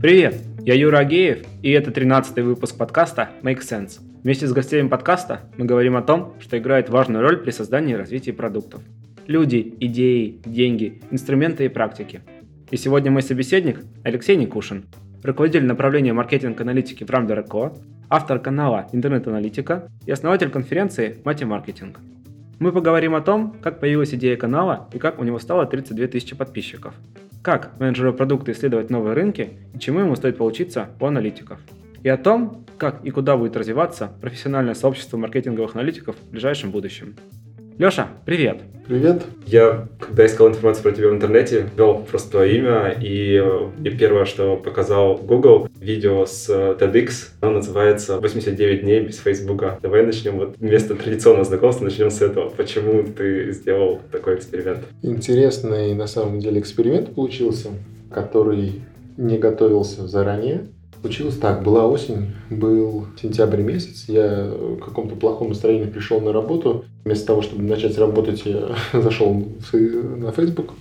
Привет, я Юра Агеев, и это 13-й выпуск подкаста Make Sense. Вместе с гостями подкаста мы говорим о том, что играет важную роль при создании и развитии продуктов. Люди, идеи, деньги, инструменты и практики. И сегодня мой собеседник Алексей Никушин, руководитель направления маркетинг-аналитики в Co, автор канала Интернет-аналитика и основатель конференции Мати Маркетинг. Мы поговорим о том, как появилась идея канала и как у него стало 32 тысячи подписчиков – как менеджеру продукта исследовать новые рынки и чему ему стоит поучиться у аналитиков. И о том, как и куда будет развиваться профессиональное сообщество маркетинговых аналитиков в ближайшем будущем. Леша, привет! Привет! Я, когда искал информацию про тебя в интернете, ввел просто твое имя, и, и первое, что показал Google, видео с э, TEDx, оно называется «89 дней без Фейсбука». Давай начнем вот вместо традиционного знакомства, начнем с этого. Почему ты сделал такой эксперимент? Интересный на самом деле эксперимент получился, который не готовился заранее. Случилось так, была осень, был сентябрь месяц, я в каком-то плохом настроении пришел на работу. Вместо того, чтобы начать работать, я зашел на Facebook,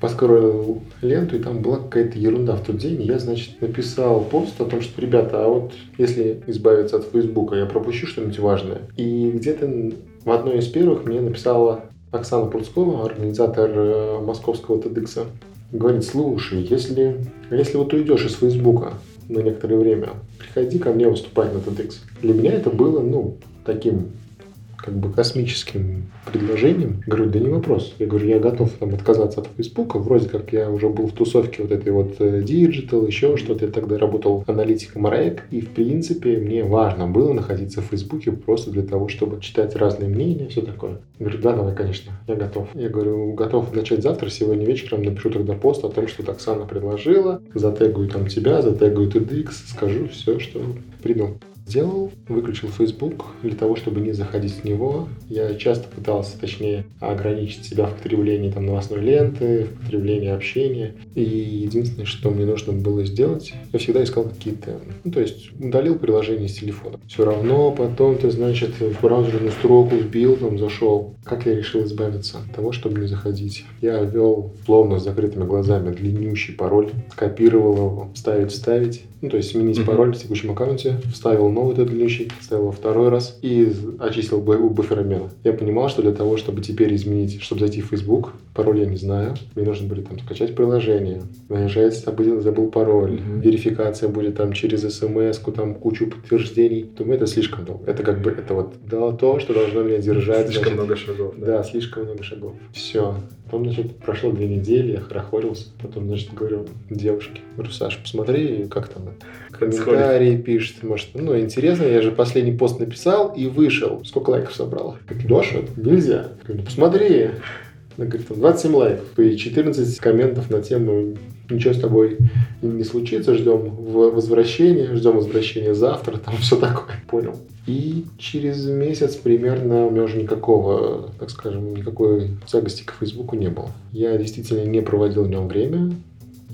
поскроллил ленту, и там была какая-то ерунда в тот день. Я, значит, написал пост о том, что, ребята, а вот если избавиться от Фейсбука, я пропущу что-нибудь важное. И где-то в одной из первых мне написала Оксана Пурцкова, организатор э, московского TEDx. Говорит, слушай, если, если вот уйдешь из Фейсбука, на некоторое время. Приходи ко мне выступать на TEDx. Для меня это было, ну, таким как бы космическим предложением. Говорю, да не вопрос. Я говорю, я готов там отказаться от Фейсбука. Вроде как я уже был в тусовке вот этой вот э, Digital, еще что-то. Я тогда работал аналитиком РАЭК. И, в принципе, мне важно было находиться в Фейсбуке просто для того, чтобы читать разные мнения, все такое. Говорю, да, давай, конечно, я готов. Я говорю, готов начать завтра, сегодня вечером напишу тогда пост о том, что Оксана предложила. Затегую там тебя, затегую TEDx, скажу все, что придумал. Сделал, выключил Facebook для того, чтобы не заходить в него. Я часто пытался, точнее, ограничить себя в потреблении там, новостной ленты, в потреблении общения. И единственное, что мне нужно было сделать, я всегда искал какие-то... Ну, то есть удалил приложение с телефона. Все равно потом ты, значит, в браузерную строку вбил, там зашел. Как я решил избавиться от того, чтобы не заходить? Я ввел словно с закрытыми глазами длиннющий пароль, скопировал его, ставить, вставить. Ну, то есть сменить mm-hmm. пароль в текущем аккаунте, вставил новый этот длиннющий, ставил во второй раз и очистил буфер обмена. Я понимал, что для того, чтобы теперь изменить, чтобы зайти в Facebook, пароль я не знаю, мне нужно будет там скачать приложение, нажать, забыл, забыл пароль, mm-hmm. верификация будет там через смс там кучу подтверждений. Думаю, это слишком долго. Это как бы, это вот да, то, что должно меня держать. Слишком значит, много шагов. Да. да, слишком много шагов. Все. Потом, значит, прошло две недели, я хорохорился. Потом, значит, говорю девушке, говорю, Саша, посмотри, как там комментарии пишет, может, ну, интересно, я же последний пост написал и вышел. Сколько лайков собрал? Говорит, Леша, нельзя. Говорю, посмотри. Она говорит, 27 лайков и 14 комментов на тему ничего с тобой не случится, ждем возвращения, ждем возвращения завтра, там все такое, понял. И через месяц примерно у меня уже никакого, так скажем, никакой тягости к Фейсбуку не было. Я действительно не проводил в нем время,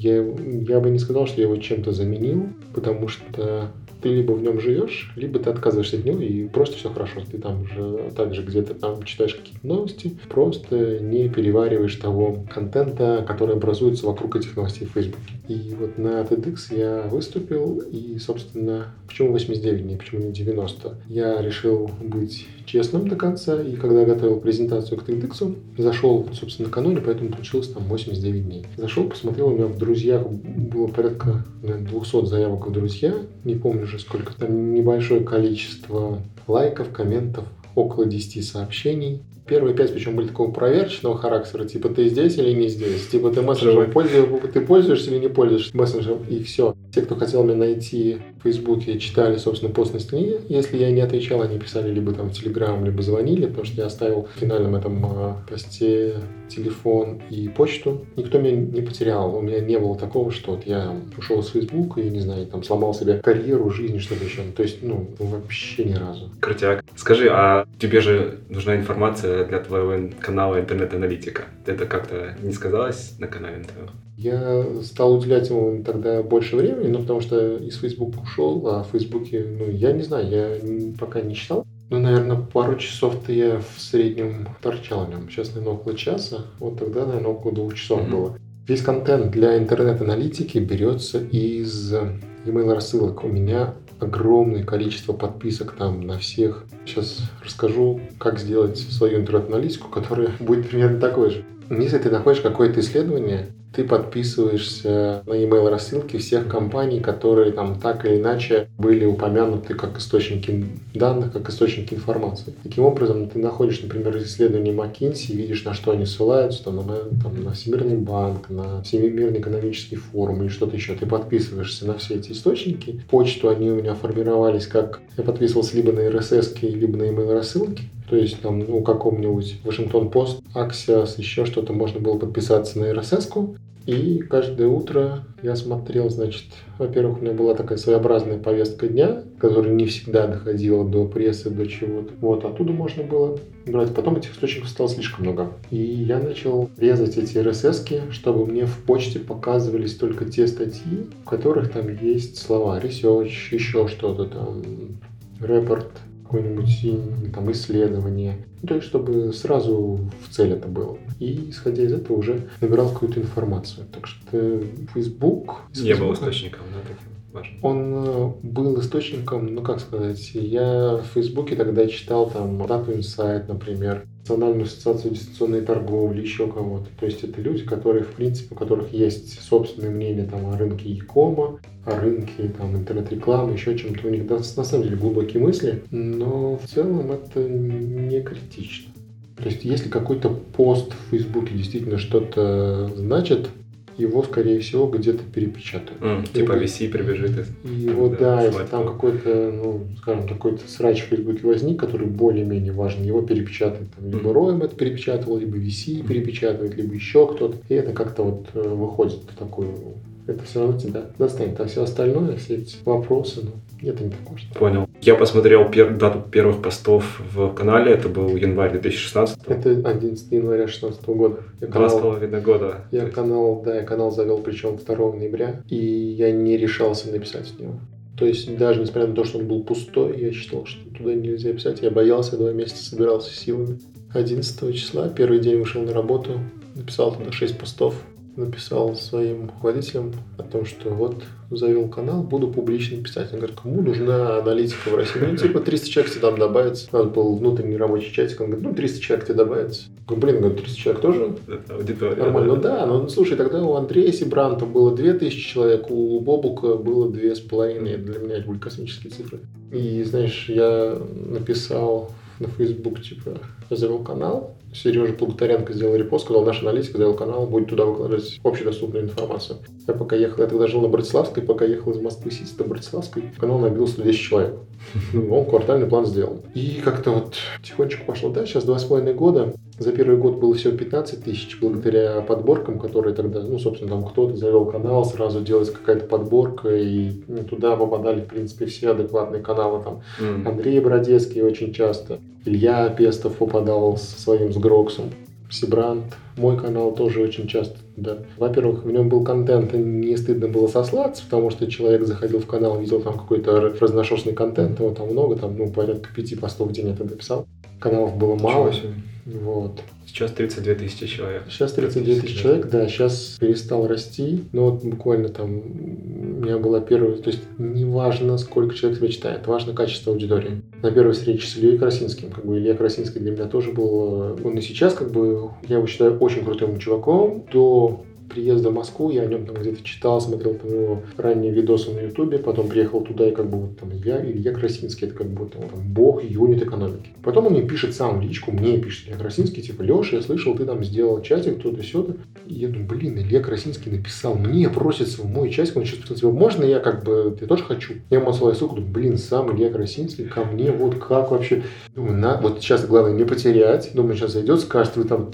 я, я бы не сказал, что я его чем-то заменил, потому что ты либо в нем живешь, либо ты отказываешься от него, и просто все хорошо. Ты там же также где-то там читаешь какие-то новости, просто не перевариваешь того контента, который образуется вокруг этих новостей в Facebook. И вот на TEDx я выступил, и, собственно, почему 89 дней, почему не 90? Я решил быть честным до конца, и когда готовил презентацию к TEDx, зашел, собственно, накануне, поэтому получилось там 89 дней. Зашел, посмотрел, у меня в друзьях было порядка наверное, 200 заявок в друзья, не помню уже сколько, там небольшое количество лайков, комментов, около 10 сообщений. Первые пять, причем были такого проверочного характера, типа ты здесь или не здесь, типа ты мессенджером пользуешься, ты пользуешься или не пользуешься мессенджером, и все. Те, кто хотел меня найти в Фейсбуке, читали, собственно, пост на стене. Если я не отвечал, они писали либо там в Телеграм, либо звонили, потому что я оставил в финальном этом э, посте телефон и почту. Никто меня не потерял. У меня не было такого, что вот я ушел с Фейсбука и, не знаю, там сломал себе карьеру, жизнь, что-то еще. То есть, ну, вообще ни разу. Крутяк. Скажи, а тебе же нужна информация для твоего канала интернет-аналитика. Это как-то не сказалось на канале твоем? Я стал уделять ему тогда больше времени, ну, потому что из Facebook ушел, а в Фейсбуке, ну, я не знаю, я пока не читал. Ну, наверное, пару часов-то я в среднем торчал в нем. Сейчас, наверное, около часа. Вот тогда, наверное, около двух часов mm-hmm. было. Весь контент для интернет-аналитики берется из email рассылок. У меня огромное количество подписок там на всех. Сейчас расскажу, как сделать свою интернет-аналитику, которая будет примерно такой же. Если ты находишь какое-то исследование, ты подписываешься на email рассылки всех компаний, которые там так или иначе были упомянуты как источники данных, как источники информации. Таким образом, ты находишь, например, исследование McKinsey, видишь, на что они ссылаются, там, на, там, на Всемирный банк, на Всемирный экономический форум или что-то еще. Ты подписываешься на все эти источники. Почту они у меня формировались как... Я подписывался либо на RSS, либо на email рассылки. То есть там, ну, каком-нибудь Вашингтон Пост, Axios, еще что-то можно было подписаться на RSS. -ку. И каждое утро я смотрел, значит, во-первых, у меня была такая своеобразная повестка дня, которая не всегда доходила до прессы, до чего-то. Вот, оттуда можно было брать. Потом этих источников стало слишком много. И я начал резать эти RSS, чтобы мне в почте показывались только те статьи, в которых там есть слова research, еще что-то там, report, какое-нибудь там исследование. Ну, то есть, чтобы сразу в цель это было. И, исходя из этого, уже набирал какую-то информацию. Так что Facebook... Не был источником, да, таким важным? Он э, был источником, ну, как сказать, я в Фейсбуке тогда читал там Data Insight, например, Национальную ассоциацию дистанционной торговли, еще кого-то. То есть это люди, которые, в принципе, у которых есть собственное мнение там, о рынке e-кома, о рынке там, интернет-рекламы, еще чем-то. У них на самом деле глубокие мысли, но в целом это не критично. То есть если какой-то пост в Фейсбуке действительно что-то значит, его, скорее всего, где-то перепечатают. Mm, типа VC прибежит и... И вот да, если там какой-то, ну, скажем, такой-то срач в Фейсбуке возник, который более-менее важен, его перепечатают. Там, либо. Роем это перепечатывал, либо VC перепечатывает, либо еще кто-то. И это как-то вот э, выходит в такую это все равно тебя достанет. А все остальное, все эти вопросы, ну, это не так важно. Понял. Я посмотрел пер, дату первых постов в канале, это был январь 2016. Это 11 января 2016 года. Я Два канал, с половиной года. Я канал, да, я канал завел причем 2 ноября, и я не решался написать в него. То есть даже несмотря на то, что он был пустой, я считал, что туда нельзя писать. Я боялся, два месяца собирался силами. 11 числа, первый день вышел на работу, написал туда 6 постов, написал своим руководителям о том, что вот завел канал, буду публично писать. Он говорит, кому нужна аналитика в России? Ну, типа 300 человек тебе там добавится. У нас был внутренний рабочий чатик, он говорит, ну, 300 человек тебе добавится. Я говорю, блин, говорю, 300 человек тоже Это аудитория. Нормально. Ну да, ну слушай, тогда у Андрея Сибранта было 2000 человек, у Бобука было 2,5. Для меня это были космические цифры. И, знаешь, я написал на Facebook, типа, завел канал, Сережа Плугутаренко сделал репост, сказал, наш аналитик сделал канал, будет туда выкладывать общедоступную информацию. Я пока ехал, я тогда жил на Братиславской, пока ехал из Москвы Сити до Братиславской, канал набил 110 человек. Ну, он квартальный план сделал. И как-то вот тихонечко пошло дальше. Сейчас два с половиной года. За первый год было всего 15 тысяч, благодаря подборкам, которые тогда, ну, собственно, там кто-то завел канал, сразу делалась какая-то подборка, и ну, туда попадали, в принципе, все адекватные каналы. Там mm. Андрей Бродецкий очень часто, Илья Пестов попадал со своим с Гроксом. Сибрант, мой канал тоже очень часто да. Во-первых, в нем был контент, и не стыдно было сослаться, потому что человек заходил в канал, видел там какой-то разношерстный контент, его там много, там, ну, порядка пяти постов в день я тогда писал. Каналов было мало. Вот. Сейчас 32 тысячи человек. Сейчас 32 тысячи человек, да, сейчас перестал расти. Но вот буквально там у меня была первая, то есть не важно, сколько человек тебя читает, важно качество аудитории. На первой встрече с Ильей Красинским, как бы Илья Красинский для меня тоже был, он и сейчас как бы, я его считаю очень крутым чуваком. До приезда в Москву, я о нем там где-то читал, смотрел там его ранние видосы на Ютубе, потом приехал туда, и как бы вот там я, Илья Красинский, это как бы там, бог юнит экономики. Потом он мне пишет сам личку, мне пишет Илья Красинский, типа, Леша, я слышал, ты там сделал чатик, кто-то сюда. И я думаю, блин, Илья Красинский написал, мне просится в мой чатик, он сейчас типа, можно я как бы, я тоже хочу? Я ему отсылаю ссылку, думаю, блин, сам Илья Красинский ко мне, вот как вообще? Думаю, на, вот сейчас главное не потерять, думаю, сейчас зайдет, скажет, вы там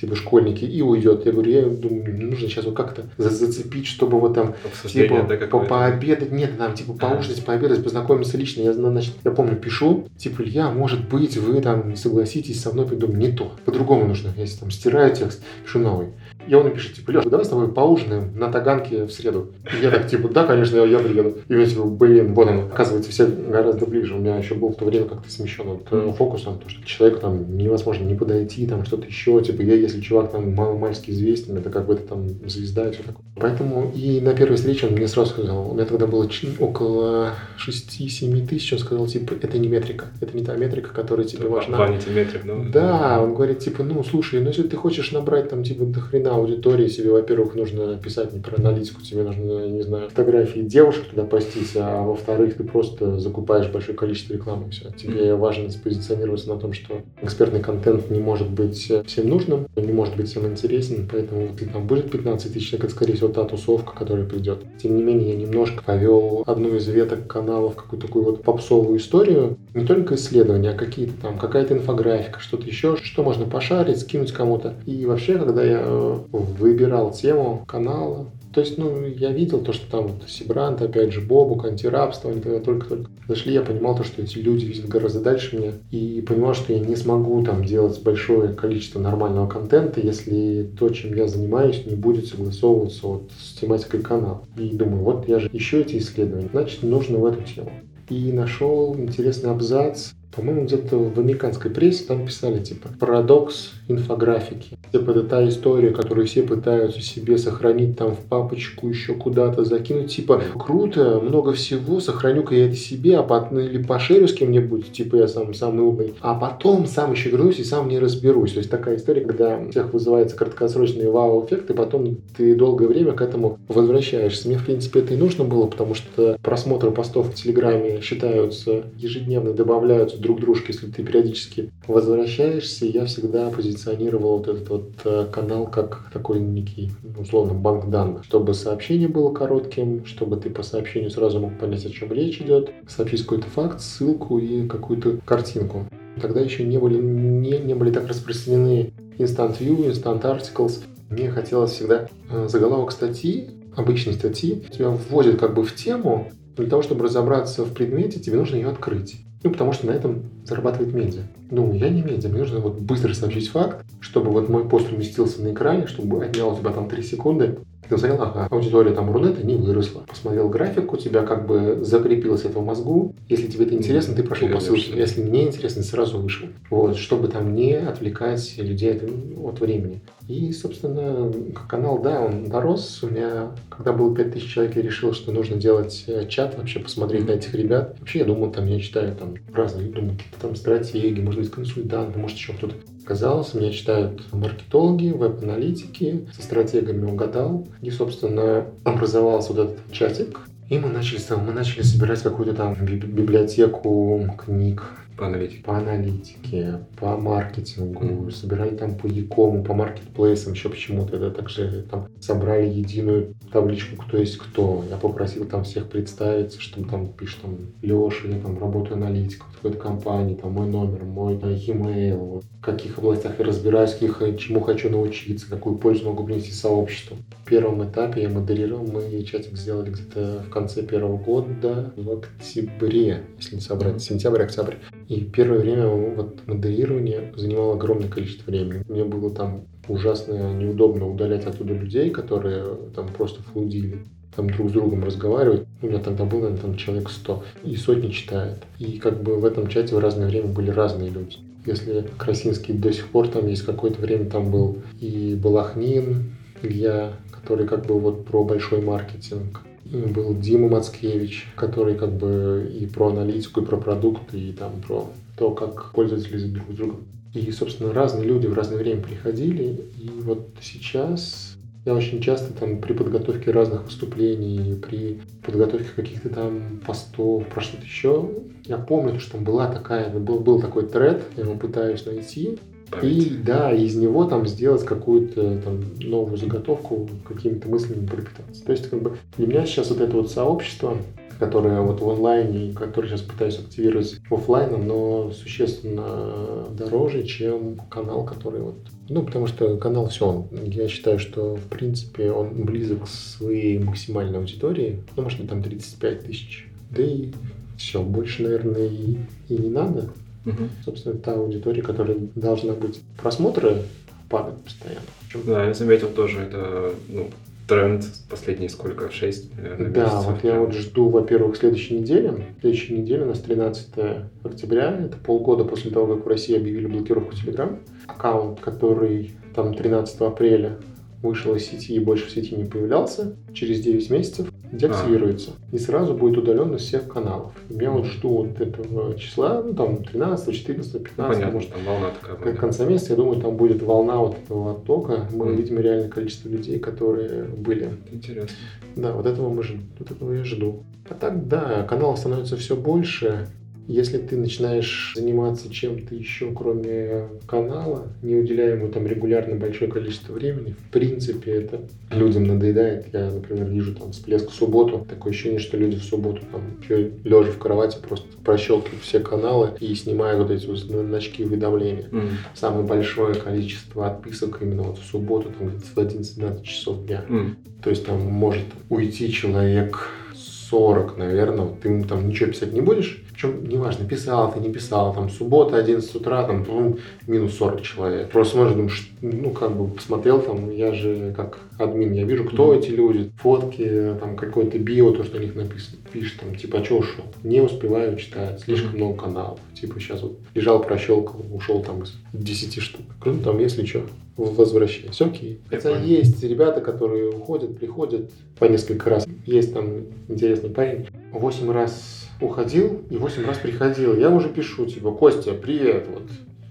типа школьники, и уйдет. Я говорю, я думаю, мне нужно сейчас вот как-то зацепить, чтобы вот там типа да, по пообедать, нет, там типа поужинать, пообедать, познакомиться лично. Я, значит, я помню, пишу, типа, Илья, может быть, вы там не согласитесь со мной, думаю, не то, по-другому нужно. Я там стираю текст, пишу новый. И он напишет, типа, Леш, давай с тобой поужинаем на Таганке в среду. И я так, типа, да, конечно, я, я приеду. И я типа, блин, вот он, оказывается, все гораздо ближе. У меня еще был в то время как-то смещен вот, э, фокус на то, что человеку там невозможно не подойти, там что-то еще. Типа, я, если чувак там мало-мальски известен, это как бы это там звезда и все такое. Поэтому и на первой встрече он мне сразу сказал, у меня тогда было около 6-7 тысяч, он сказал, типа, это не метрика, это не та метрика, которая тебе важна. Ваните метрик, ну. Да, он говорит, типа, ну, слушай, ну, если ты хочешь набрать там, типа, до хрена аудитории, себе, во-первых, нужно писать не про аналитику, тебе нужно, не знаю, фотографии девушек туда постить, а во-вторых, ты просто закупаешь большое количество рекламы, и все. Тебе важно спозиционироваться на том, что экспертный контент не может быть всем нужным, не может быть всем интересен, поэтому ты там будет 15 тысяч человек, это, скорее всего, та тусовка, которая придет. Тем не менее, я немножко повел одну из веток каналов, какую-то такую вот попсовую историю, не только исследования, а какие-то там, какая-то инфографика, что-то еще, что можно пошарить, скинуть кому-то. И вообще, когда я выбирал тему канала, то есть, ну, я видел то, что там вот Сибрант, опять же, Бобук, антирабство, они тогда только-только зашли, я понимал то, что эти люди видят гораздо дальше меня, и понимал, что я не смогу там делать большое количество нормального контента, если то, чем я занимаюсь, не будет согласовываться вот с тематикой канала. И думаю, вот я же ищу эти исследования, значит, нужно в эту тему. И нашел интересный абзац по-моему, где-то в американской прессе там писали, типа, парадокс инфографики. Типа, это та история, которую все пытаются себе сохранить там в папочку, еще куда-то закинуть. Типа, круто, много всего, сохраню-ка я это себе, а потом, или пошерю с кем-нибудь, типа, я сам самый умный. А потом сам еще вернусь и сам не разберусь. То есть, такая история, когда у всех вызывается краткосрочный вау-эффект, и потом ты долгое время к этому возвращаешься. Мне, в принципе, это и нужно было, потому что просмотры постов в Телеграме считаются ежедневно, добавляются друг дружке, если ты периодически возвращаешься, я всегда позиционировал вот этот вот э, канал как такой некий, условно, банк данных, чтобы сообщение было коротким, чтобы ты по сообщению сразу мог понять, о чем речь идет, сообщить какой-то факт, ссылку и какую-то картинку. Тогда еще не были, не, не были так распространены Instant View, Instant Articles. Мне хотелось всегда э, заголовок статьи, обычной статьи, тебя вводят как бы в тему, для того, чтобы разобраться в предмете, тебе нужно ее открыть. Ну, потому что на этом зарабатывает медиа. Ну, я не медиа, мне нужно вот быстро сообщить факт, чтобы вот мой пост уместился на экране, чтобы отнял у тебя там 3 секунды, ты посмотрел, ага, аудитория там Рунета не выросла. Посмотрел график, у тебя как бы закрепилось это в мозгу. Если тебе это интересно, ты прошел по ссылке. Если мне интересно, сразу вышел. Вот, чтобы там не отвлекать людей от, от времени. И, собственно, канал, да, он дорос. У меня, когда было 5000 человек, я решил, что нужно делать э, чат, вообще посмотреть на этих ребят. Вообще, я думал, там, я читаю там разные, думаю, какие-то там стратегии, может быть, консультанты, может, еще кто-то. Казалось, меня читают маркетологи, веб-аналитики, со стратегами угадал. И, собственно, образовался вот этот чатик. И мы начали, мы начали собирать какую-то там библиотеку книг, по аналитике. По аналитике, по маркетингу, mm-hmm. собирали там по Якому, по маркетплейсам, еще почему-то. Это также там собрали единую табличку, кто есть кто. Я попросил там всех представиться, что там пишет там Леша, я там работаю аналитиком в какой-то компании, там мой номер, мой e-mail, вот, в каких областях я разбираюсь, каких, чему хочу научиться, какую пользу могу принести сообществу. В первом этапе я модерировал, мы чатик сделали где-то в конце первого года, в октябре, если не собрать, сентябрь, октябрь. И первое время вот модерирование занимало огромное количество времени. Мне было там ужасно неудобно удалять оттуда людей, которые там просто флудили там друг с другом разговаривать. У меня тогда было, наверное, там человек 100, и сотни читает. И как бы в этом чате в разное время были разные люди. Если Красинский до сих пор там есть какое-то время там был и Балахнин, Илья, который как бы вот про большой маркетинг, был Дима Мацкевич, который как бы и про аналитику, и про продукты, и там про то, как пользователи друг с другом. И, собственно, разные люди в разное время приходили. И вот сейчас я очень часто там при подготовке разных выступлений, при подготовке каких-то там постов, про что-то еще, я помню, что там была такая, был, был такой тред, я его пытаюсь найти, и да, из него там сделать какую-то там новую заготовку, какими-то мыслями пропитаться. То есть, как бы для меня сейчас вот это вот сообщество, которое вот в онлайне, которое сейчас пытаюсь активировать офлайном, но существенно дороже, чем канал, который вот... Ну, потому что канал все, он, я считаю, что в принципе он близок к своей максимальной аудитории, ну, может там 35 тысяч. Да и все, больше, наверное, и, и не надо. Угу. Собственно, та аудитория, которая должна быть. Просмотры падать постоянно. Да, я заметил тоже, это ну, тренд последние сколько? 6, наверное, Да, месяцев. вот я вот жду, во-первых, следующей недели. Следующей неделе у нас 13 октября. Это полгода после того, как в России объявили блокировку Telegram. Аккаунт, который там 13 апреля вышел из сети и больше в сети не появлялся, через 9 месяцев деактивируется. И сразу будет удален из всех каналов. Я вот жду вот этого числа, ну там 13, 14, 15, Ну, Понятно, может, там волна такая к будет. конца месяца, я думаю, там будет волна вот этого оттока. Мы Мгм. увидим реальное количество людей, которые были Интересно. да, вот этого мы ждем, вот этого я жду. А так, да, каналов становится все больше. Если ты начинаешь заниматься чем-то еще, кроме канала, не уделяя ему там регулярно большое количество времени, в принципе, это людям надоедает. Я, например, вижу там всплеск в субботу. Такое ощущение, что люди в субботу там лежа в кровати просто прощелкивают все каналы и снимают вот эти вот значки уведомления. М. Самое большое количество отписок именно вот в субботу, там в 11-12 часов дня. М. То есть там может уйти человек 40, наверное, ты ему там ничего писать не будешь. Причем неважно, писал ты, не писал, там суббота, 11 утра, там ну, минус 40 человек. Просто смотришь, думаешь, ну как бы посмотрел там, я же как админ, я вижу, кто Мгм. эти люди, фотки, там какой-то био, то, что у них написано. Пишешь там, типа, а что ушел? Не успеваю читать, слишком Мгм. много каналов. Типа сейчас вот лежал, прощелкал, ушел там из 10 штук. Ну там, если что, возвращайся. Окей. Я Хотя понял. есть ребята, которые уходят, приходят по несколько раз. Есть там интересный парень. Восемь раз уходил и восемь раз приходил. Я уже пишу, типа, Костя, привет, вот,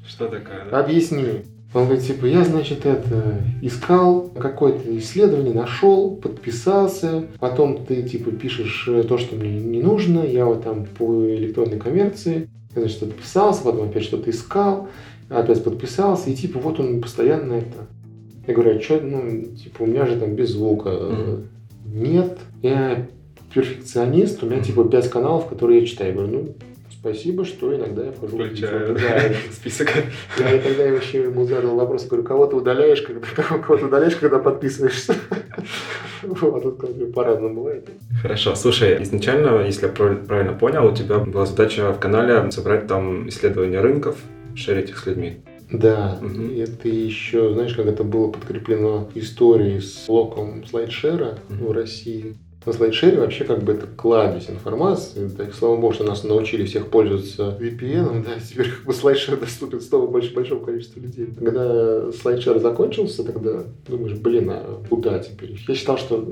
Что такое? да? объясни. Он говорит, типа, я, значит, это, искал какое-то исследование, нашел, подписался, потом ты, типа, пишешь э, то, что мне не нужно, я вот там по электронной коммерции, значит, подписался, потом опять что-то искал, опять подписался, и, типа, вот он постоянно это. Я говорю, а что, ну, типа, у меня же там без звука. Мгм. Нет, я перфекционист, у меня, типа, пять каналов, которые я читаю. Я говорю, ну, спасибо, что иногда я вхожу в Включаю Да, список. я тогда еще ему задал вопрос, говорю, кого ты удаляешь, когда кого ты удаляешь, когда подписываешься. Вот, тут как бы по-разному бывает. Хорошо, слушай, изначально, если я прав- правильно понял, у тебя была задача в канале собрать там исследования рынков, шерить их с людьми. Да, и это еще, знаешь, как это было подкреплено историей с блоком слайдшера Мгм. в России. На слайдшере вообще как бы это кладезь информации. И слава богу, что нас научили всех пользоваться VPN, да, теперь как бы слайдшер доступен снова больше большому количеству людей. Когда слайдшер закончился, тогда думаешь, блин, а куда теперь? Я считал, что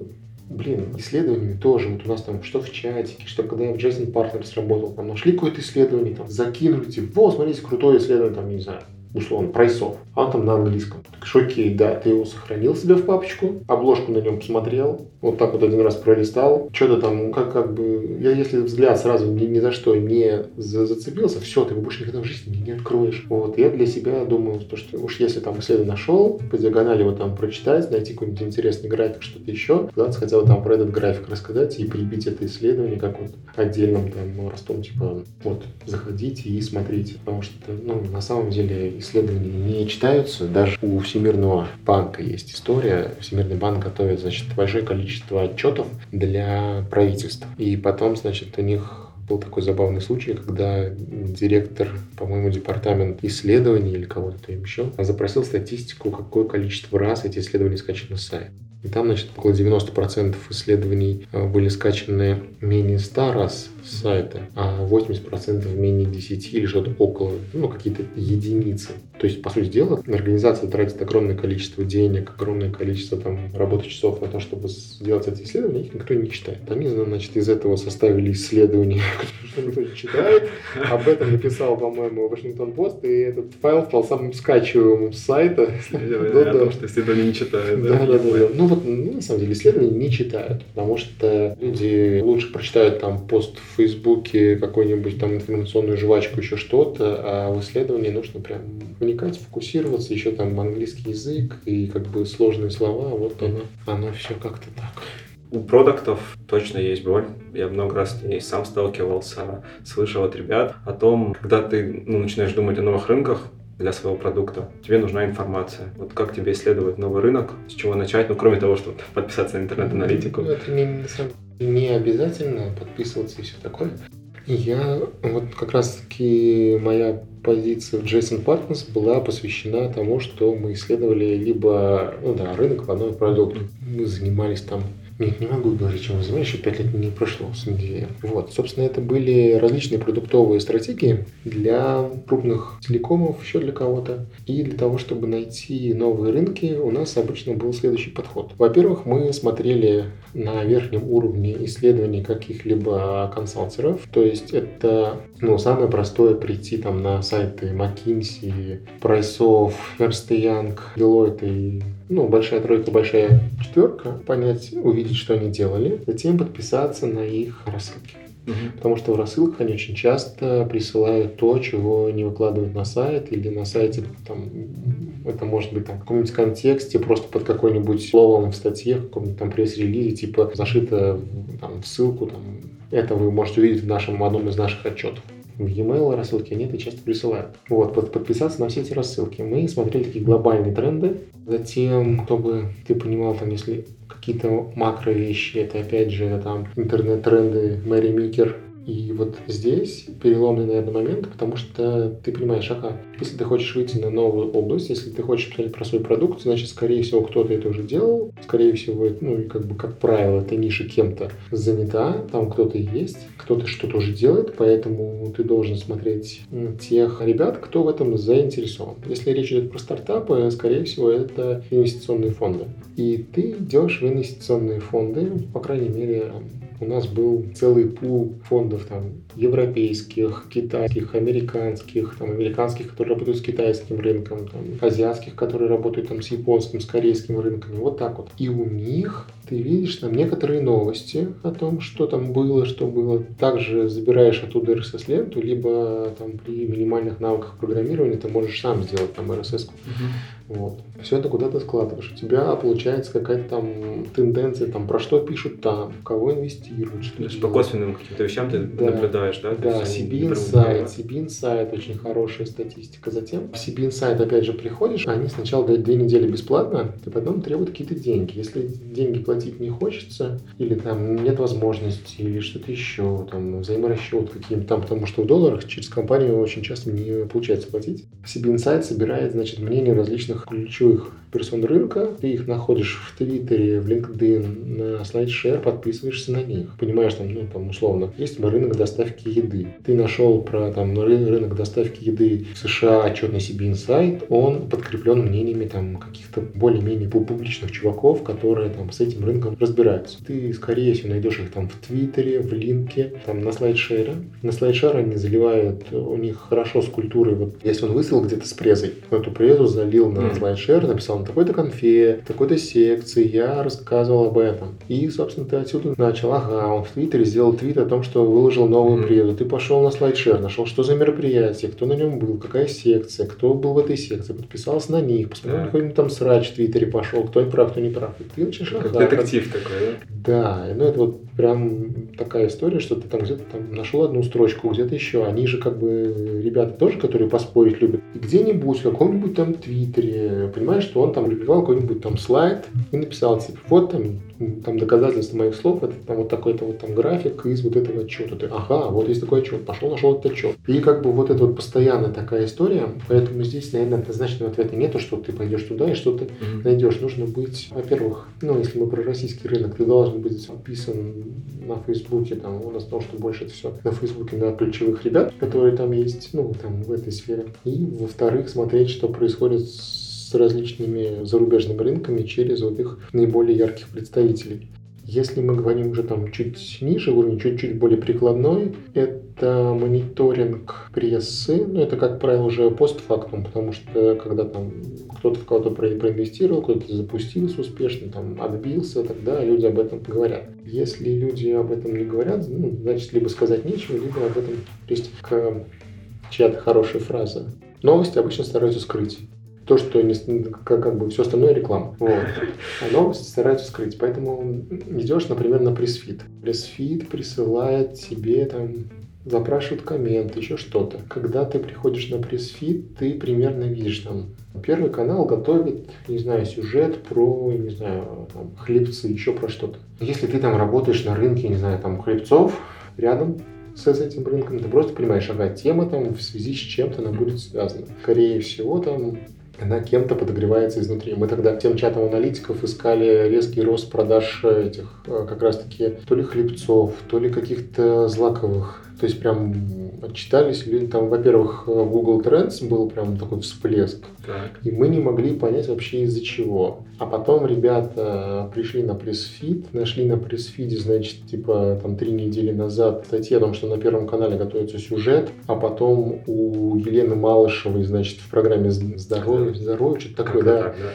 Блин, исследованиями тоже. Вот у нас там что в чатике, что когда я в Jason Partners работал, там нашли какое-то исследование, там закинули, типа, вот, смотрите, крутое исследование, там, не знаю, условно, прайсов. А он там на английском. Так окей, да, ты его сохранил себе в папочку, обложку на нем посмотрел, вот так вот один раз пролистал, что-то там, как, как бы, я если взгляд сразу ни, ни за что не за- зацепился, все, ты его больше никогда в жизни не, откроешь. Вот, я для себя думаю, то, что уж если там исследование нашел, по диагонали его там прочитать, найти какой-нибудь интересный график, что-то еще, надо хотя бы там про этот график рассказать и прибить это исследование как вот отдельным там ростом, типа, вот, заходите и смотрите, потому что, ну, на самом деле исследования не читаются, даже у Всемирного банка есть история, Всемирный банк готовит, значит, большое количество отчетов для правительства, и потом, значит, у них был такой забавный случай, когда директор, по-моему, департамент исследований или кого-то там еще запросил статистику, какое количество раз эти исследования скачаны с сайта. И там, значит, около 90% исследований э, были скачаны менее 100 раз с сайта, а 80% менее 10 или что-то около, ну, какие-то единицы. То есть, по сути дела, организация тратит огромное количество денег, огромное количество там рабочих часов на то, чтобы сделать эти исследования, их никто не читает. Они, значит, из этого составили исследование, что никто не читает. Об этом написал, по-моему, Вашингтон Пост, и этот файл стал самым скачиваемым с сайта. Я о том, что исследования не читают. Да, да, да. Ну вот, ну, на самом деле, исследования не читают, потому что люди лучше прочитают там пост в Фейсбуке, какую-нибудь там информационную жвачку, еще что-то, а в исследовании нужно прям вникать, фокусироваться, еще там английский язык и как бы сложные слова, вот оно, оно все как-то так. У продуктов точно есть боль. Я много раз с ней сам сталкивался, слышал от ребят о том, когда ты ну, начинаешь думать о новых рынках, для своего продукта. Тебе нужна информация. Вот как тебе исследовать новый рынок, с чего начать, ну, кроме того, чтобы подписаться на интернет-аналитику. Ну, это не, на самом деле, не обязательно подписываться и все такое. Я вот как раз таки моя позиция в Jason Partners была посвящена тому, что мы исследовали либо ну да, рынок в одной продукт. Мы занимались там нет, не могу говорить, чем занимаюсь, еще пять лет не прошло с недели. Вот, собственно, это были различные продуктовые стратегии для крупных телекомов, еще для кого-то. И для того, чтобы найти новые рынки, у нас обычно был следующий подход. Во-первых, мы смотрели на верхнем уровне исследований каких-либо консалтеров. То есть это ну, самое простое прийти там на сайты McKinsey, Priceof, Ernst Young, Deloitte и ну, большая тройка, большая четверка, понять, увидеть, что они делали, затем подписаться на их рассылки. Потому что в рассылках они очень часто присылают то, чего не выкладывают на сайт, или на сайте там, это может быть там, в каком-нибудь контексте, просто под какой-нибудь словом в статье, в каком-нибудь там пресс-релизе, типа зашито там, в ссылку, там, это вы можете увидеть в нашем, одном из наших отчетов в e-mail рассылки, они это часто присылают. Вот, под, подписаться на все эти рассылки. Мы смотрели такие глобальные тренды. Затем, чтобы ты понимал, там, если какие-то макро вещи, это опять же там интернет-тренды Мэри Микер, и вот здесь переломный, наверное, момент, потому что ты понимаешь, ага, если ты хочешь выйти на новую область, если ты хочешь посмотреть про свой продукт, значит, скорее всего, кто-то это уже делал, скорее всего, ну, и как бы, как правило, эта ниша кем-то занята, там кто-то есть, кто-то что-то уже делает, поэтому ты должен смотреть тех ребят, кто в этом заинтересован. Если речь идет про стартапы, скорее всего, это инвестиционные фонды. И ты идешь в инвестиционные фонды, по крайней мере, у нас был целый пул фондов там европейских, китайских, американских, там, американских, которые работают с китайским рынком, там, азиатских, которые работают там, с японским, с корейским рынками. Вот так вот. И у них ты видишь там некоторые новости о том, что там было, что было. Также забираешь оттуда RSS-ленту, либо там при минимальных навыках программирования ты можешь сам сделать там RSS. Угу. Вот. Все это куда-то складываешь. У тебя получается какая-то там тенденция, там, про что пишут там, кого инвестируют. Что То есть по косвенным каким-то вещам ты да. наблюдаешь, да? Да, CB Insight, CB Insight, очень хорошая статистика. Затем в CB Insight опять же приходишь, они сначала дают две недели бесплатно, и потом требуют какие-то деньги. Если деньги платить платить не хочется, или там нет возможности, или что-то еще, там взаиморасчет каким-то там, потому что в долларах через компанию очень часто не получается платить. CB Insight собирает, значит, мнение различных ключевых персон рынка, ты их находишь в Твиттере, в LinkedIn, на SlideShare, подписываешься на них. Понимаешь, там, ну, там, условно, есть рынок доставки еды. Ты нашел про там рынок доставки еды в США отчет себе инсайт, он подкреплен мнениями там каких-то более-менее публичных чуваков, которые там с этим рынком разбираются. Ты, скорее всего, найдешь их там в Твиттере, в Линке, там на SlideShare. На SlideShare они заливают, у них хорошо с культурой. Вот если он высылал где-то с презой, эту презу залил на SlideShare, написал такой-то конфе, такой-то секции, я рассказывал об этом. И, собственно, ты отсюда начал, ага, он в Твиттере сделал твит о том, что выложил новую mm-hmm. преду. Ты пошел на слайдшер, нашел, что за мероприятие, кто на нем был, какая секция, кто был в этой секции, подписался на них, посмотрел, yeah. какой-нибудь там срач в Твиттере пошел, кто прав, кто не прав. И ты начинаешь, ага, как детектив такой, да? Да, ну это вот прям такая история, что ты там где-то там нашел одну строчку, где-то еще. Они же как бы ребята тоже, которые поспорить любят. И где-нибудь, в каком-нибудь там Твиттере, понимаешь, что он там опубликовал какой-нибудь там слайд и написал, типа, вот там, там доказательство моих слов, это там вот такой-то вот там график из вот этого отчета. Ты, ага, вот есть такой отчет, пошел, нашел этот отчет. И как бы вот это вот постоянная такая история, поэтому здесь, наверное, однозначного ответа нету, что ты пойдешь туда и что-то mm-hmm. найдешь. Нужно быть, во-первых, ну, если мы про российский рынок, ты должен быть подписан на Фейсбуке, там, у нас то, что больше это все на Фейсбуке на ключевых ребят, которые там есть, ну, там, в этой сфере. И, во-вторых, смотреть, что происходит с различными зарубежными рынками через вот их наиболее ярких представителей. Если мы говорим уже там чуть ниже уровень, чуть-чуть более прикладной, это мониторинг прессы, ну это, как правило, уже постфактум, потому что когда там кто-то в кого-то проинвестировал, кто-то запустился успешно, там отбился, тогда люди об этом говорят. Если люди об этом не говорят, ну, значит, либо сказать нечего, либо об этом... То есть, к чья-то хорошая фраза. Новости обычно стараются скрыть то, что не, как, как бы все остальное реклама. Вот. А новости стараются скрыть. Поэтому идешь, например, на Pressfeed. Pressfeed присылает тебе там запрашивают комменты, еще что-то. Когда ты приходишь на Pressfeed, ты примерно видишь там Первый канал готовит, не знаю, сюжет про, не знаю, там, хлебцы, еще про что-то. Если ты там работаешь на рынке, не знаю, там, хлебцов, рядом с этим рынком, ты просто понимаешь, ага, тема там в связи с чем-то она будет связана. Скорее всего, там она кем-то подогревается изнутри. Мы тогда тем чатом аналитиков искали резкий рост продаж этих э, как раз-таки то ли хлебцов, то ли каких-то злаковых то есть прям отчитались люди там, во-первых, Google Trends был прям такой всплеск. Так. И мы не могли понять вообще из-за чего. А потом ребята пришли на пресс-фид, нашли на пресс-фиде, значит, типа там три недели назад статьи о том, что на Первом канале готовится сюжет, а потом у Елены Малышевой, значит, в программе «Здоровье», «Здоровье» что-то такое, да. Так, да.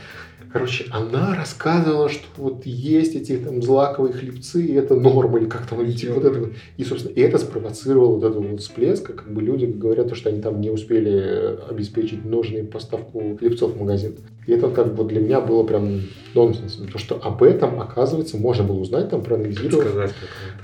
Короче, она рассказывала, что вот есть эти там злаковые хлебцы, и это норма, или как там, типа вот это. И, собственно, это спровоцировало вот этот вот всплеск, как бы люди говорят, что они там не успели обеспечить нужную поставку хлебцов в магазин. И это как бы для меня было прям нонсенсом. То, что об этом, оказывается, можно было узнать, там, проанализировать. Сказать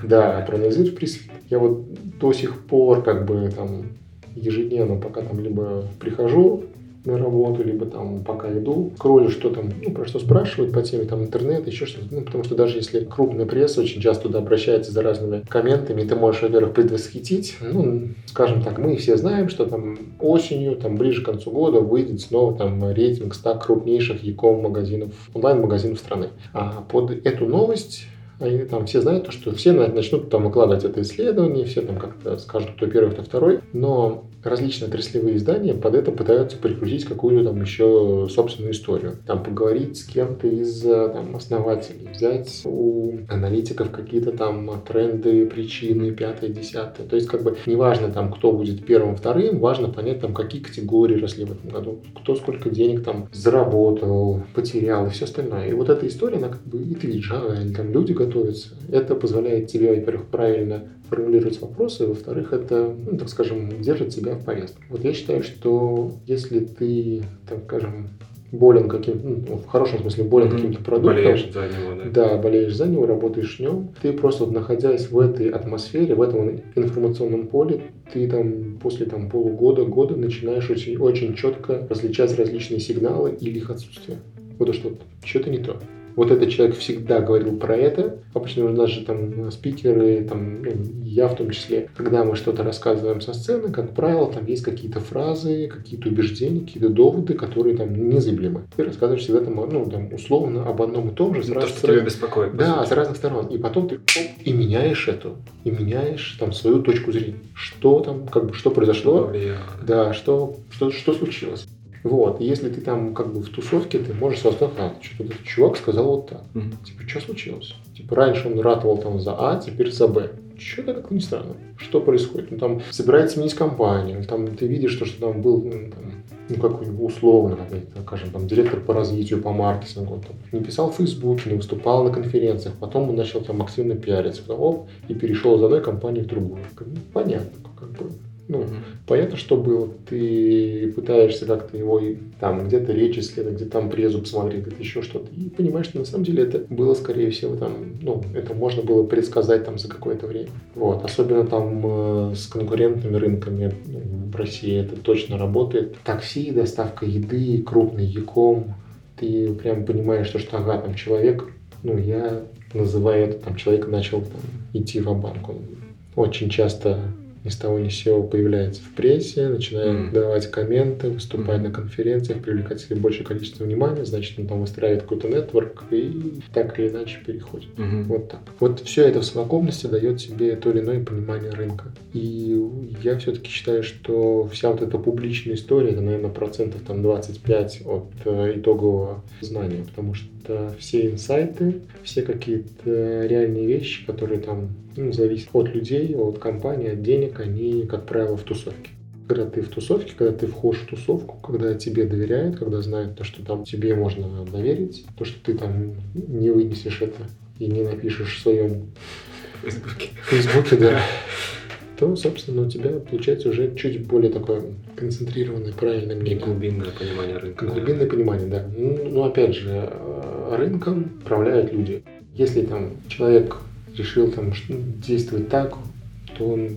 Да, проанализировать пресс Я вот до сих пор как бы там ежедневно, пока там либо прихожу на работу, либо там пока иду, кролю, что там, ну, про что спрашивают по теме там интернет, еще что-то. Ну, потому что даже если крупная пресса очень часто туда обращается за разными комментами, ты можешь, во-первых, предвосхитить, ну, скажем так, мы все знаем, что там осенью, там ближе к концу года выйдет снова там рейтинг 100 крупнейших e-com магазинов, онлайн-магазинов страны. А под эту новость они там все знают, то, что все начнут там выкладывать это исследование, все там как-то скажут, кто первый, кто второй, но различные отраслевые издания под это пытаются прикрутить какую-то там еще собственную историю. Там поговорить с кем-то из э, там, основателей, взять у аналитиков какие-то там тренды, причины, пятое, десятое. То есть как бы неважно там, кто будет первым, вторым, важно понять там, какие категории росли в этом году, кто сколько денег там заработал, потерял и все остальное. И вот эта история, она как бы, и видишь, а, там люди готовятся. Это позволяет тебе, во-первых, правильно формулировать вопросы, во-вторых, это, ну, так скажем, держит тебя в повестке. Вот я считаю, что если ты, так скажем, болен каким ну, в хорошем смысле болен mm-hmm. каким-то продуктом. Болеешь за него, да? Да, болеешь за него, работаешь в нем. Ты просто вот находясь в этой атмосфере, в этом информационном поле, ты там после там полугода, года начинаешь очень, очень четко различать различные сигналы или их отсутствие. Вот что что-то не то вот этот человек всегда говорил про это. Обычно у нас же там спикеры, там, ну, я в том числе, когда мы что-то рассказываем со сцены, как правило, там есть какие-то фразы, какие-то убеждения, какие-то доводы, которые там незыблемы. Ты рассказываешь всегда там, ну, там, условно об одном и том же. Ну, то, что тебя беспокоит. Да, с разных сторон. И потом ты оп, и меняешь эту, и меняешь там свою точку зрения. Что там, как бы, что произошло, что да, что, что, что случилось. Вот, и если ты там как бы в тусовке, ты можешь сразу а, что-то этот чувак сказал вот так. Угу. Типа, что случилось? Типа, раньше он ратовал там за А, теперь за Б. Что-то как-то не странно. Что происходит? Ну, там собирается сменить компанию, там ты видишь, что, что там был, ну, там, ну какой-нибудь условно, скажем, там, директор по развитию, по маркетингу, он там, не писал в Фейсбуке, не выступал на конференциях, потом он начал там активно пиариться, потом оп, и перешел из одной компании в другую. Ну, понятно, как бы ну, mm-hmm. понятно, что было. Ты пытаешься как-то его там где-то речь исследовать, где там презу посмотреть, где-то еще что-то. И понимаешь, что на самом деле это было, скорее всего, там, ну, это можно было предсказать там за какое-то время. Вот. Особенно там э, с конкурентными рынками ну, в России это точно работает. Такси, доставка еды, крупный яком. Ты прям понимаешь, что, что ага, там человек, ну, я называю это, там, человек начал там, идти в банк. Он очень часто ни с того ни с сего появляется в прессе, начинает mm. давать комменты, выступать mm. на конференциях, привлекать себе большее количество внимания, значит, он там выстраивает какой-то нетворк и так или иначе переходит. Mm-hmm. Вот так. Вот все это в совокупности дает себе то или иное понимание рынка. И я все-таки считаю, что вся вот эта публичная история, это, наверное, процентов там 25 от э, итогового знания, потому что все инсайты, все какие-то реальные вещи, которые там ну, зависит от людей, от компании, от денег, они, как правило, в тусовке. Когда ты в тусовке, когда ты входишь в тусовку, когда тебе доверяют, когда знают то, что там тебе можно доверить, то, что ты там не вынесешь это и не напишешь в своем Фейсбуке. Фейсбуке, да. То, собственно, у тебя получается уже чуть более такое концентрированное, правильное мнение. И глубинное понимание рынка. Глубинное да. понимание, да. Ну, ну, опять же, э, рынком управляют люди. Если там человек решил там действовать так, то он,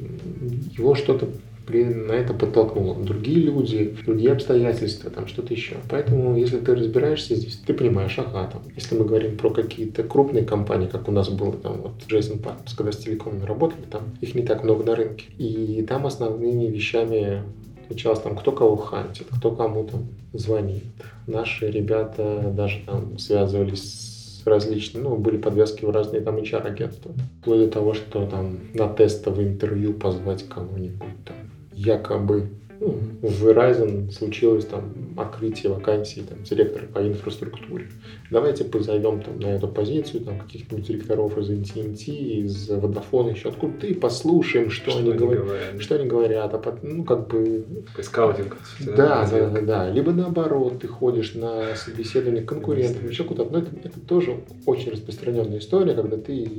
его что-то на это подтолкнуло другие люди, другие обстоятельства, там что-то еще. Поэтому, если ты разбираешься здесь, ты понимаешь, ага, там, если мы говорим про какие-то крупные компании, как у нас было там вот Джейсон Партнерс, когда с телекомами работали, там их не так много на рынке. И там основными вещами отличалось там, кто кого хантит, кто кому там звонит. Наши ребята даже там связывались с различными, ну, были подвязки в разные там HR-агентства. Вплоть до того, что там на тестовое интервью позвать кого-нибудь там якобы ну, в Verizon случилось там открытие вакансии там, директора по инфраструктуре. Давайте позовем там, на эту позицию там, каких-нибудь директоров из AT&T, из Vodafone, еще откуда-то, и послушаем, что, что они, говорят, говорят. Что они говорят. А под, ну, как бы... Скаутинг. Да, да, да, да. Либо наоборот, ты ходишь на собеседование к конкурентам, еще куда-то. Но это, это тоже очень распространенная история, когда ты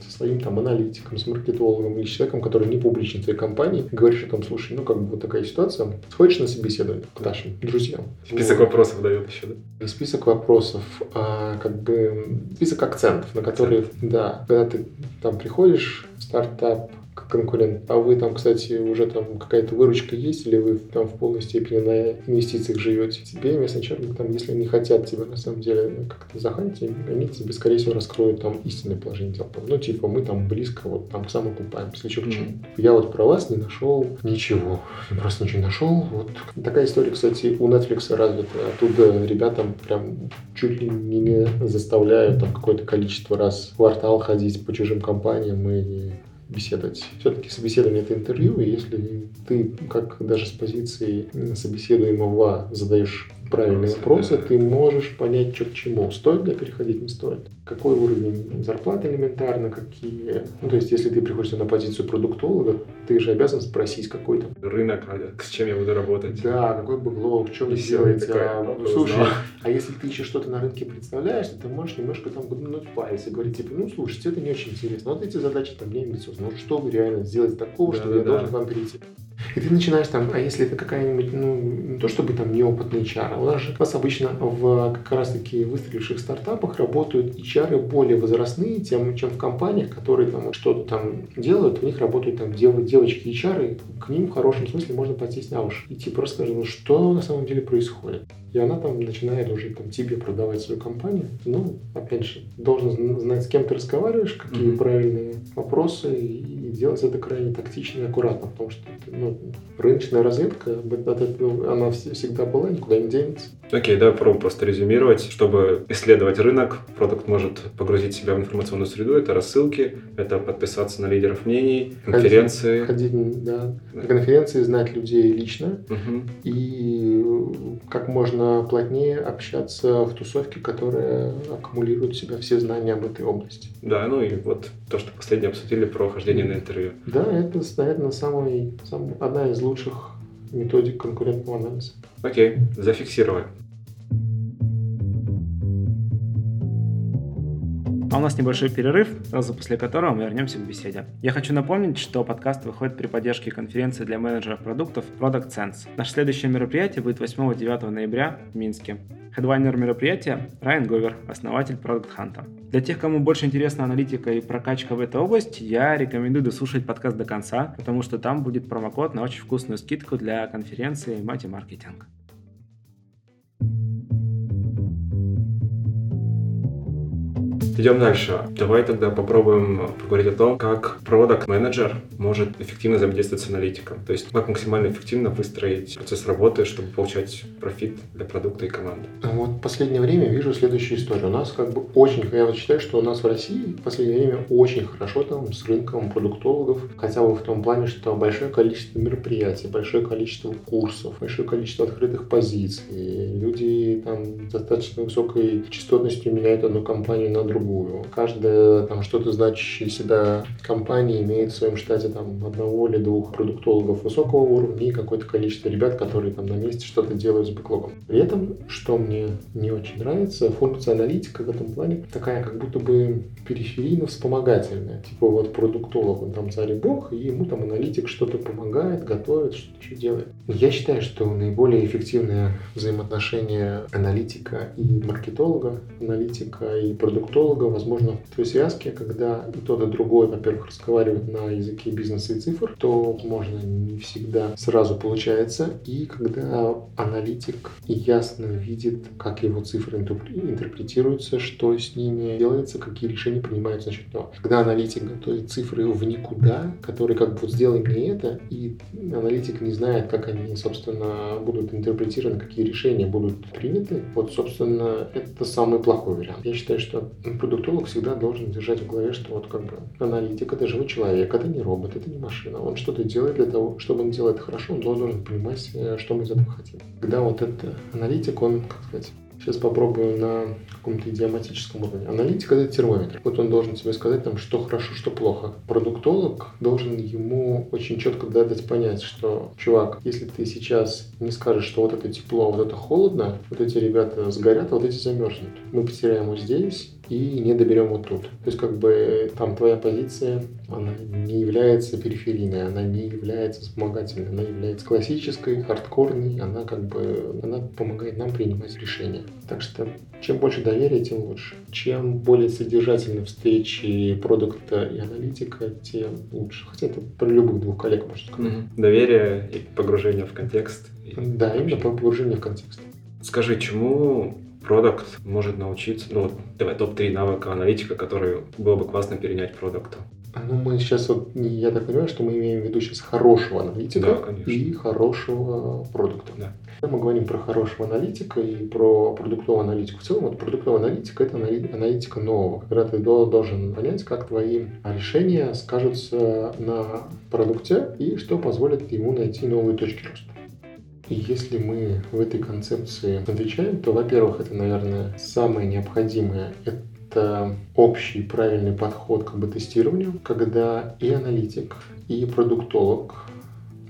со своим там аналитиком, с маркетологом или человеком, который не публичен в твоей компании, говоришь о том, слушай, ну как бы вот такая ситуация, сходишь на собеседование к нашим друзьям. Список вот. вопросов дают еще, да? Список вопросов, а, как бы список акцентов, на которые, да, когда ты там приходишь в стартап, конкурент. А вы там, кстати, уже там какая-то выручка есть, или вы там в полной степени на инвестициях живете? Тебе местный начальник, там, если они хотят тебя на самом деле как-то захантить, они тебе, скорее всего, раскроют там истинное положение дел. Ну, типа, мы там близко, вот там сам окупаем, если что. Mm-hmm. Я вот про вас не нашел ничего. Я просто ничего не нашел. Вот такая история, кстати, у Netflix развита. Оттуда ребятам прям чуть ли не заставляют там какое-то количество раз в квартал ходить по чужим компаниям и беседовать. Все-таки собеседование это интервью, и если ты, как даже с позиции собеседуемого, задаешь правильные вопросы, ты можешь понять, что к чему. Стоит ли переходить, не стоит. Какой уровень зарплаты элементарно, какие... Ну, то есть, если ты приходишь на позицию продуктолога, ты же обязан спросить какой-то... Рынок, а с чем я буду работать. Да, какой бэклог, что вы делаете. А, слушай, а если ты еще что-то на рынке представляешь, то ты можешь немножко там гнуть палец и говорить, типа, ну, слушайте, это не очень интересно. Вот эти задачи там не амбициозны. Ну, что вы реально сделать такого, да, что да, я да. должен к вам перейти? И ты начинаешь там, а если это какая-нибудь, ну, не то чтобы там неопытный HR, у нас же у нас обычно в как раз таки выстреливших стартапах работают HR более возрастные, тем, чем в компаниях, которые там что-то там делают, у них работают там дев, девочки HR, и к ним в хорошем смысле можно подсесть на уши. И типа рассказать, ну, что на самом деле происходит. И она там начинает уже там тебе продавать свою компанию. Ну, опять же, должен знать, с кем ты разговариваешь, какие mm-hmm. правильные вопросы, и делать это крайне тактично и аккуратно, потому что ну, рыночная разведка, она всегда была, никуда не денется. Окей, okay, давай попробуем просто резюмировать. Чтобы исследовать рынок, продукт может погрузить себя в информационную среду. Это рассылки, это подписаться на лидеров мнений, конференции. Ходить, ходить да, на конференции, знать людей лично угу. и как можно плотнее общаться в тусовке, которая аккумулирует в себя все знания об этой области. Да, ну и вот то, что последнее обсудили про хождение на интервью. Да, это, наверное, самый, самый, одна из лучших методик конкурентного анализа. Окей, зафиксировали. А у нас небольшой перерыв, сразу после которого мы вернемся к беседе. Я хочу напомнить, что подкаст выходит при поддержке конференции для менеджеров продуктов Product Sense. Наше следующее мероприятие будет 8-9 ноября в Минске. Хедвайнер мероприятия – Райан Говер, основатель Product Hunt. Для тех, кому больше интересна аналитика и прокачка в этой области, я рекомендую дослушать подкаст до конца, потому что там будет промокод на очень вкусную скидку для конференции Мати Маркетинг. Идем дальше. Давай тогда попробуем поговорить о том, как продукт менеджер может эффективно взаимодействовать с аналитиком. То есть как максимально эффективно выстроить процесс работы, чтобы получать профит для продукта и команды. Вот в последнее время вижу следующую историю. У нас как бы очень, я считаю, что у нас в России в последнее время очень хорошо там с рынком продуктологов, хотя бы в том плане, что большое количество мероприятий, большое количество курсов, большое количество открытых позиций. Люди там достаточно высокой частотностью меняют одну компанию на другую другую. Каждая там что-то значащая себя компания имеет в своем штате там одного или двух продуктологов высокого уровня и какое-то количество ребят, которые там на месте что-то делают с бэклогом. При этом, что мне не очень нравится, функция аналитика в этом плане такая как будто бы периферийно-вспомогательная. Типа вот продуктолог, он там царь и бог, и ему там аналитик что-то помогает, готовит, что-то еще делает. Я считаю, что наиболее эффективное взаимоотношение аналитика и маркетолога, аналитика и продуктолога продуктолога, возможно, в той связке, когда и тот, и другой, во-первых, разговаривают на языке бизнеса и цифр, то, можно, не всегда сразу получается. И когда аналитик ясно видит, как его цифры интерпретируются, что с ними делается, какие решения принимаются насчет него. Когда аналитик готовит цифры в никуда, которые как бы вот сделай мне это, и аналитик не знает, как они, собственно, будут интерпретированы, какие решения будут приняты, вот, собственно, это самый плохой вариант. Я считаю, что продуктолог всегда должен держать в голове, что вот как бы аналитик — это живой человек, это не робот, это не машина. Он что-то делает для того, чтобы он делает хорошо, он должен понимать, э, что мы из этого хотим. Когда вот этот аналитик, он, как сказать, Сейчас попробую на каком-то идиоматическом уровне. Аналитик – это термометр. Вот он должен тебе сказать, там, что хорошо, что плохо. Продуктолог должен ему очень четко дать понять, что, чувак, если ты сейчас не скажешь, что вот это тепло, вот это холодно, вот эти ребята сгорят, а вот эти замерзнут. Мы потеряем вот здесь, и не доберем вот тут. То есть как бы там твоя позиция, она не является периферийной, она не является вспомогательной, она является классической, хардкорной, она как бы, она помогает нам принимать решения. Так что чем больше доверия, тем лучше. Чем более содержательны встречи продукта и аналитика, тем лучше. Хотя это про любых двух коллег можно сказать. Mm-hmm. Доверие и погружение в контекст. Да, именно погружение в контекст. Скажи, чему продукт может научиться, ну, давай, топ-3 навыка аналитика, которые было бы классно перенять продукту? Ну, мы сейчас, вот, я так понимаю, что мы имеем в виду сейчас хорошего аналитика да, и хорошего продукта. Да. Когда мы говорим про хорошего аналитика и про продуктовую аналитику в целом, вот продуктовая аналитика – это аналитика нового, когда ты должен понять, как твои решения скажутся на продукте и что позволит ему найти новые точки роста. И если мы в этой концепции отвечаем, то, во-первых, это, наверное, самое необходимое – это общий правильный подход к об-тестированию, когда и аналитик, и продуктолог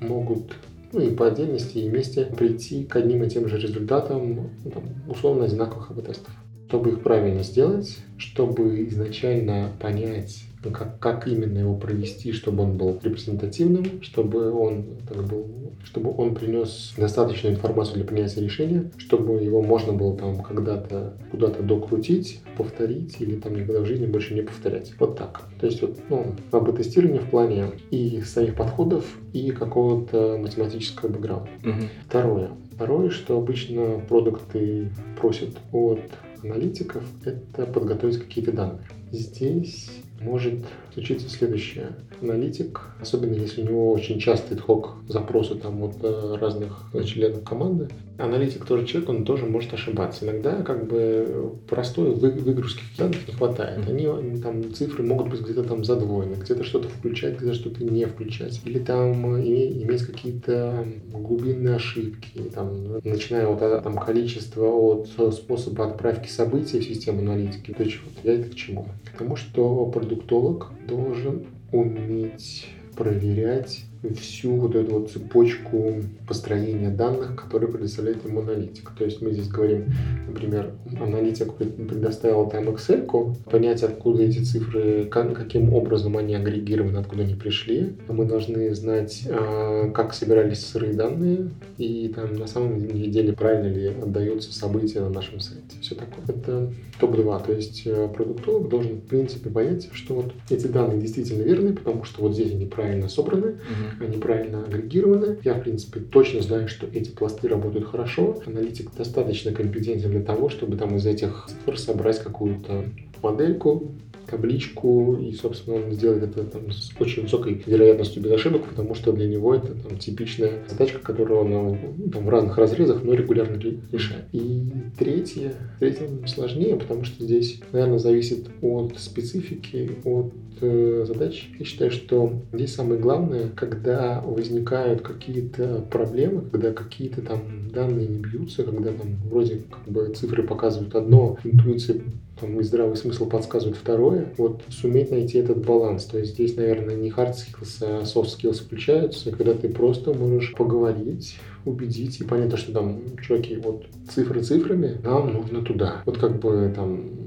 могут ну и по отдельности и вместе прийти к одним и тем же результатам ну, условно одинаковых АБ-тестов. Чтобы их правильно сделать, чтобы изначально понять, как, как именно его провести, чтобы он был репрезентативным, чтобы он, так был, чтобы он принес достаточную информацию для принятия решения, чтобы его можно было там когда-то куда-то докрутить, повторить или там никогда в жизни больше не повторять. Вот так. То есть вот, ну, АБ-тестирование в плане и самих подходов, и какого-то математического бэкграунда. Угу. Второе. Второе, что обычно продукты просят от аналитиков, это подготовить какие-то данные. Здесь может случиться следующее. Аналитик, особенно если у него очень частый хок запросы там от э, разных членов команды, аналитик тоже человек, он тоже может ошибаться. Иногда как бы простой выгрузки данных не хватает. Они, они там цифры могут быть где-то там задвоены, где-то что-то включать, где-то что-то не включать. Или там иметь какие-то глубинные ошибки, там, начиная от там, количества, от способа отправки событий в систему аналитики. То есть вот я это к чему? К тому, что продуктолог должен уметь проверять всю вот эту вот цепочку построения данных, которые предоставляет ему аналитик. То есть мы здесь говорим, например, аналитик предоставил там Excel, понять, откуда эти цифры, как, каким образом они агрегированы, откуда они пришли. Мы должны знать, а, как собирались сырые данные и там на самом деле правильно ли отдаются события на нашем сайте. Все такое. Это топ-2. То есть э, продуктолог должен, в принципе, понять, что вот эти данные действительно верны, потому что вот здесь они правильно собраны, uh они правильно агрегированы. Я, в принципе, точно знаю, что эти пласты работают хорошо. Аналитик достаточно компетентен для того, чтобы там из этих цифр собрать какую-то модельку, табличку, и, собственно, он сделает это там, с очень высокой вероятностью без ошибок, потому что для него это там, типичная задачка, которую он ну, там, в разных разрезах, но регулярно решает. И третье, третье сложнее, потому что здесь, наверное, зависит от специфики, от задач. Я считаю, что здесь самое главное, когда возникают какие-то проблемы, когда какие-то там данные не бьются, когда там вроде как бы цифры показывают одно, интуиция там, и здравый смысл подсказывает второе, вот суметь найти этот баланс. То есть здесь, наверное, не hard skills, а soft skills включаются, когда ты просто можешь поговорить, убедить и понять, что там, чуваки, вот цифры цифрами, нам нужно туда. Вот как бы там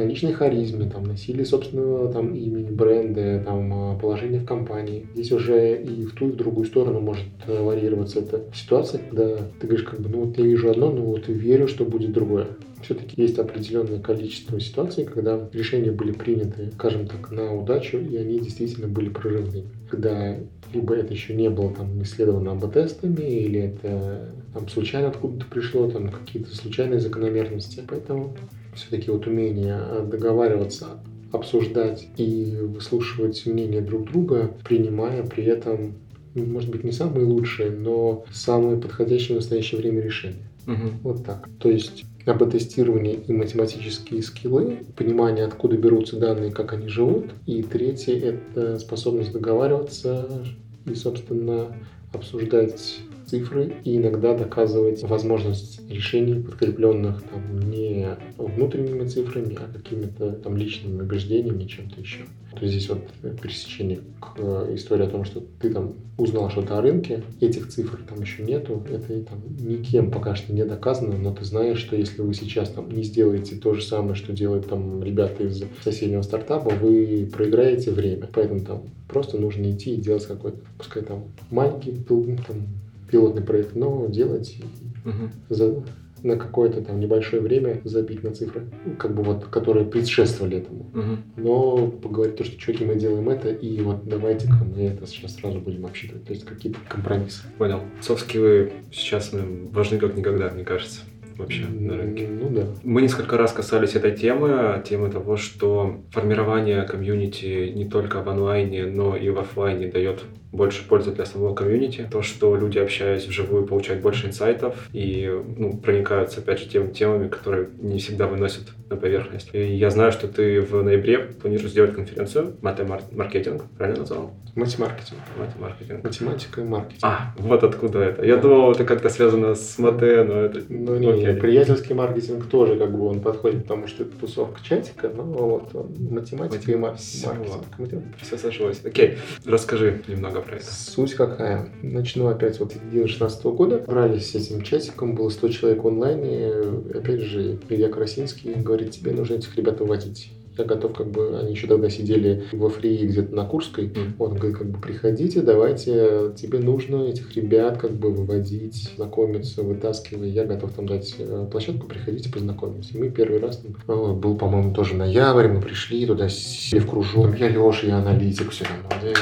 на личной харизме, там, на силе собственного там, имени, бренда, там, а, положения в компании. Здесь уже и в ту, и в другую сторону может э, варьироваться эта ситуация, когда ты говоришь, как бы, ну вот я вижу одно, но вот верю, что будет другое все-таки есть определенное количество ситуаций, когда решения были приняты, скажем так, на удачу, и они действительно были прорывными. Когда либо это еще не было там исследовано АБ-тестами, или это там случайно откуда-то пришло, там какие-то случайные закономерности. Поэтому все-таки вот умение договариваться, обсуждать и выслушивать мнение друг друга, принимая при этом, ну, может быть, не самые лучшие, но самые подходящие в настоящее время решения. Угу. Вот так. То есть АБ-тестирование и математические скиллы, понимание, откуда берутся данные, как они живут. И третье – это способность договариваться и, собственно, обсуждать цифры и иногда доказывать возможность решений, подкрепленных там, не внутренними цифрами, а какими-то там личными убеждениями, чем-то еще. То есть здесь вот пересечение к э, истории о том, что ты там узнал что-то о рынке, этих цифр там еще нету, это там никем пока что не доказано, но ты знаешь, что если вы сейчас там не сделаете то же самое, что делают там ребята из соседнего стартапа, вы проиграете время. Поэтому там просто нужно идти и делать какой-то, пускай там маленький там, пилотный проект, но делать угу. за, на какое-то там небольшое время забить на цифры, как бы вот, которые предшествовали этому. Угу. Но поговорить то, что чуваки, мы делаем это, и вот давайте-ка мы это сейчас сразу будем обсчитывать. То есть какие-то компромиссы. Понял. Софт-скиллы сейчас важны как никогда, мне кажется вообще на рынке. Ну да. Мы несколько раз касались этой темы, темы того, что формирование комьюнити не только в онлайне, но и в офлайне дает больше пользы для самого комьюнити. То, что люди, общаясь вживую, получают больше инсайтов и ну, проникаются, опять же, теми темами, которые не всегда выносят на поверхность. И я знаю, что ты в ноябре планируешь сделать конференцию «Мате-маркетинг», правильно назвал? Мате-маркетинг. Мате-маркетинг. Математика и маркетинг. А, вот откуда это. Я думал, это как-то связано с мате, но это... Ну, не, не, приятельский маркетинг тоже как бы он подходит, потому что это тусовка чатика, но вот он, математика Мате... и маркетинг. Все, все сошлось. Окей, расскажи немного много проектов. Суть какая? Начну опять вот с 2016 года. Брались с этим чатиком, было 100 человек в онлайне. Опять же, Илья Красинский говорит, тебе нужно этих ребят выводить я готов, как бы, они еще тогда сидели во фрии где-то на Курской, mm. он говорит, как бы, приходите, давайте, тебе нужно этих ребят, как бы, выводить, знакомиться, вытаскивать, я готов там дать э, площадку, приходите, познакомимся. Мы первый раз, там, ну, был, по-моему, тоже ноябрь, мы пришли туда, сели в кружок, я Леша, я аналитик, все равно.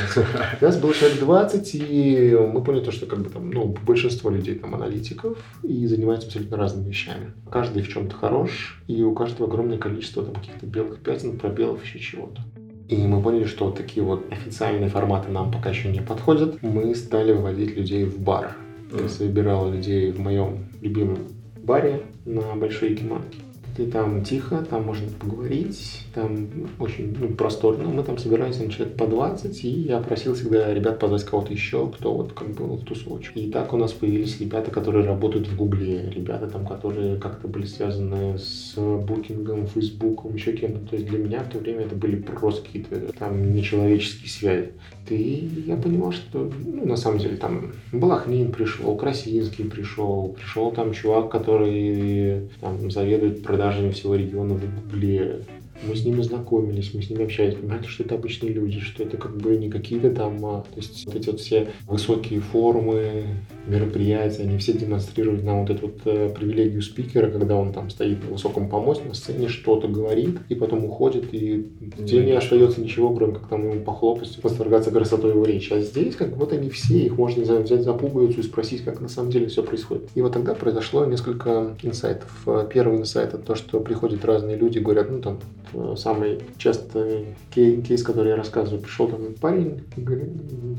Нас было человек 20, и мы поняли то, что, как бы, там, ну, большинство людей там аналитиков и занимаются абсолютно разными вещами. Каждый в чем-то хорош, и у каждого огромное количество там каких-то белых пятен, пятен, пробелов, еще чего-то. И мы поняли, что вот такие вот официальные форматы нам пока еще не подходят. Мы стали выводить людей в бар. Я собирал людей в моем любимом баре на Большой Якиманке ты там тихо, там можно поговорить, там очень ну, просторно. Мы там собираемся на человек по 20, и я просил всегда ребят позвать кого-то еще, кто вот как бы в тусовочку. И так у нас появились ребята, которые работают в Гугле, ребята там, которые как-то были связаны с букингом, фейсбуком, еще кем-то. То есть для меня в то время это были просто какие-то там нечеловеческие связи. И я понимал, что ну, на самом деле там Балахнин пришел, Красинский пришел, пришел там чувак, который там заведует продажами всего региона в Гугле, мы с ними знакомились, мы с ними общались, понимаете, что это обычные люди, что это как бы не какие-то там, а, то есть вот эти вот все высокие форумы, мероприятия, они все демонстрируют нам вот эту вот э, привилегию спикера, когда он там стоит на высоком помосте на сцене, что-то говорит, и потом уходит, и тебе не остается ничего, кроме как там ему похлопать, восторгаться красотой его речи. А здесь как вот они все, их можно взять за пуговицу и спросить, как на самом деле все происходит. И вот тогда произошло несколько инсайтов. Первый инсайт это то, что приходят разные люди, говорят, ну там Э, самый частый кейс, который я рассказываю, пришел там парень, говорит,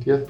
я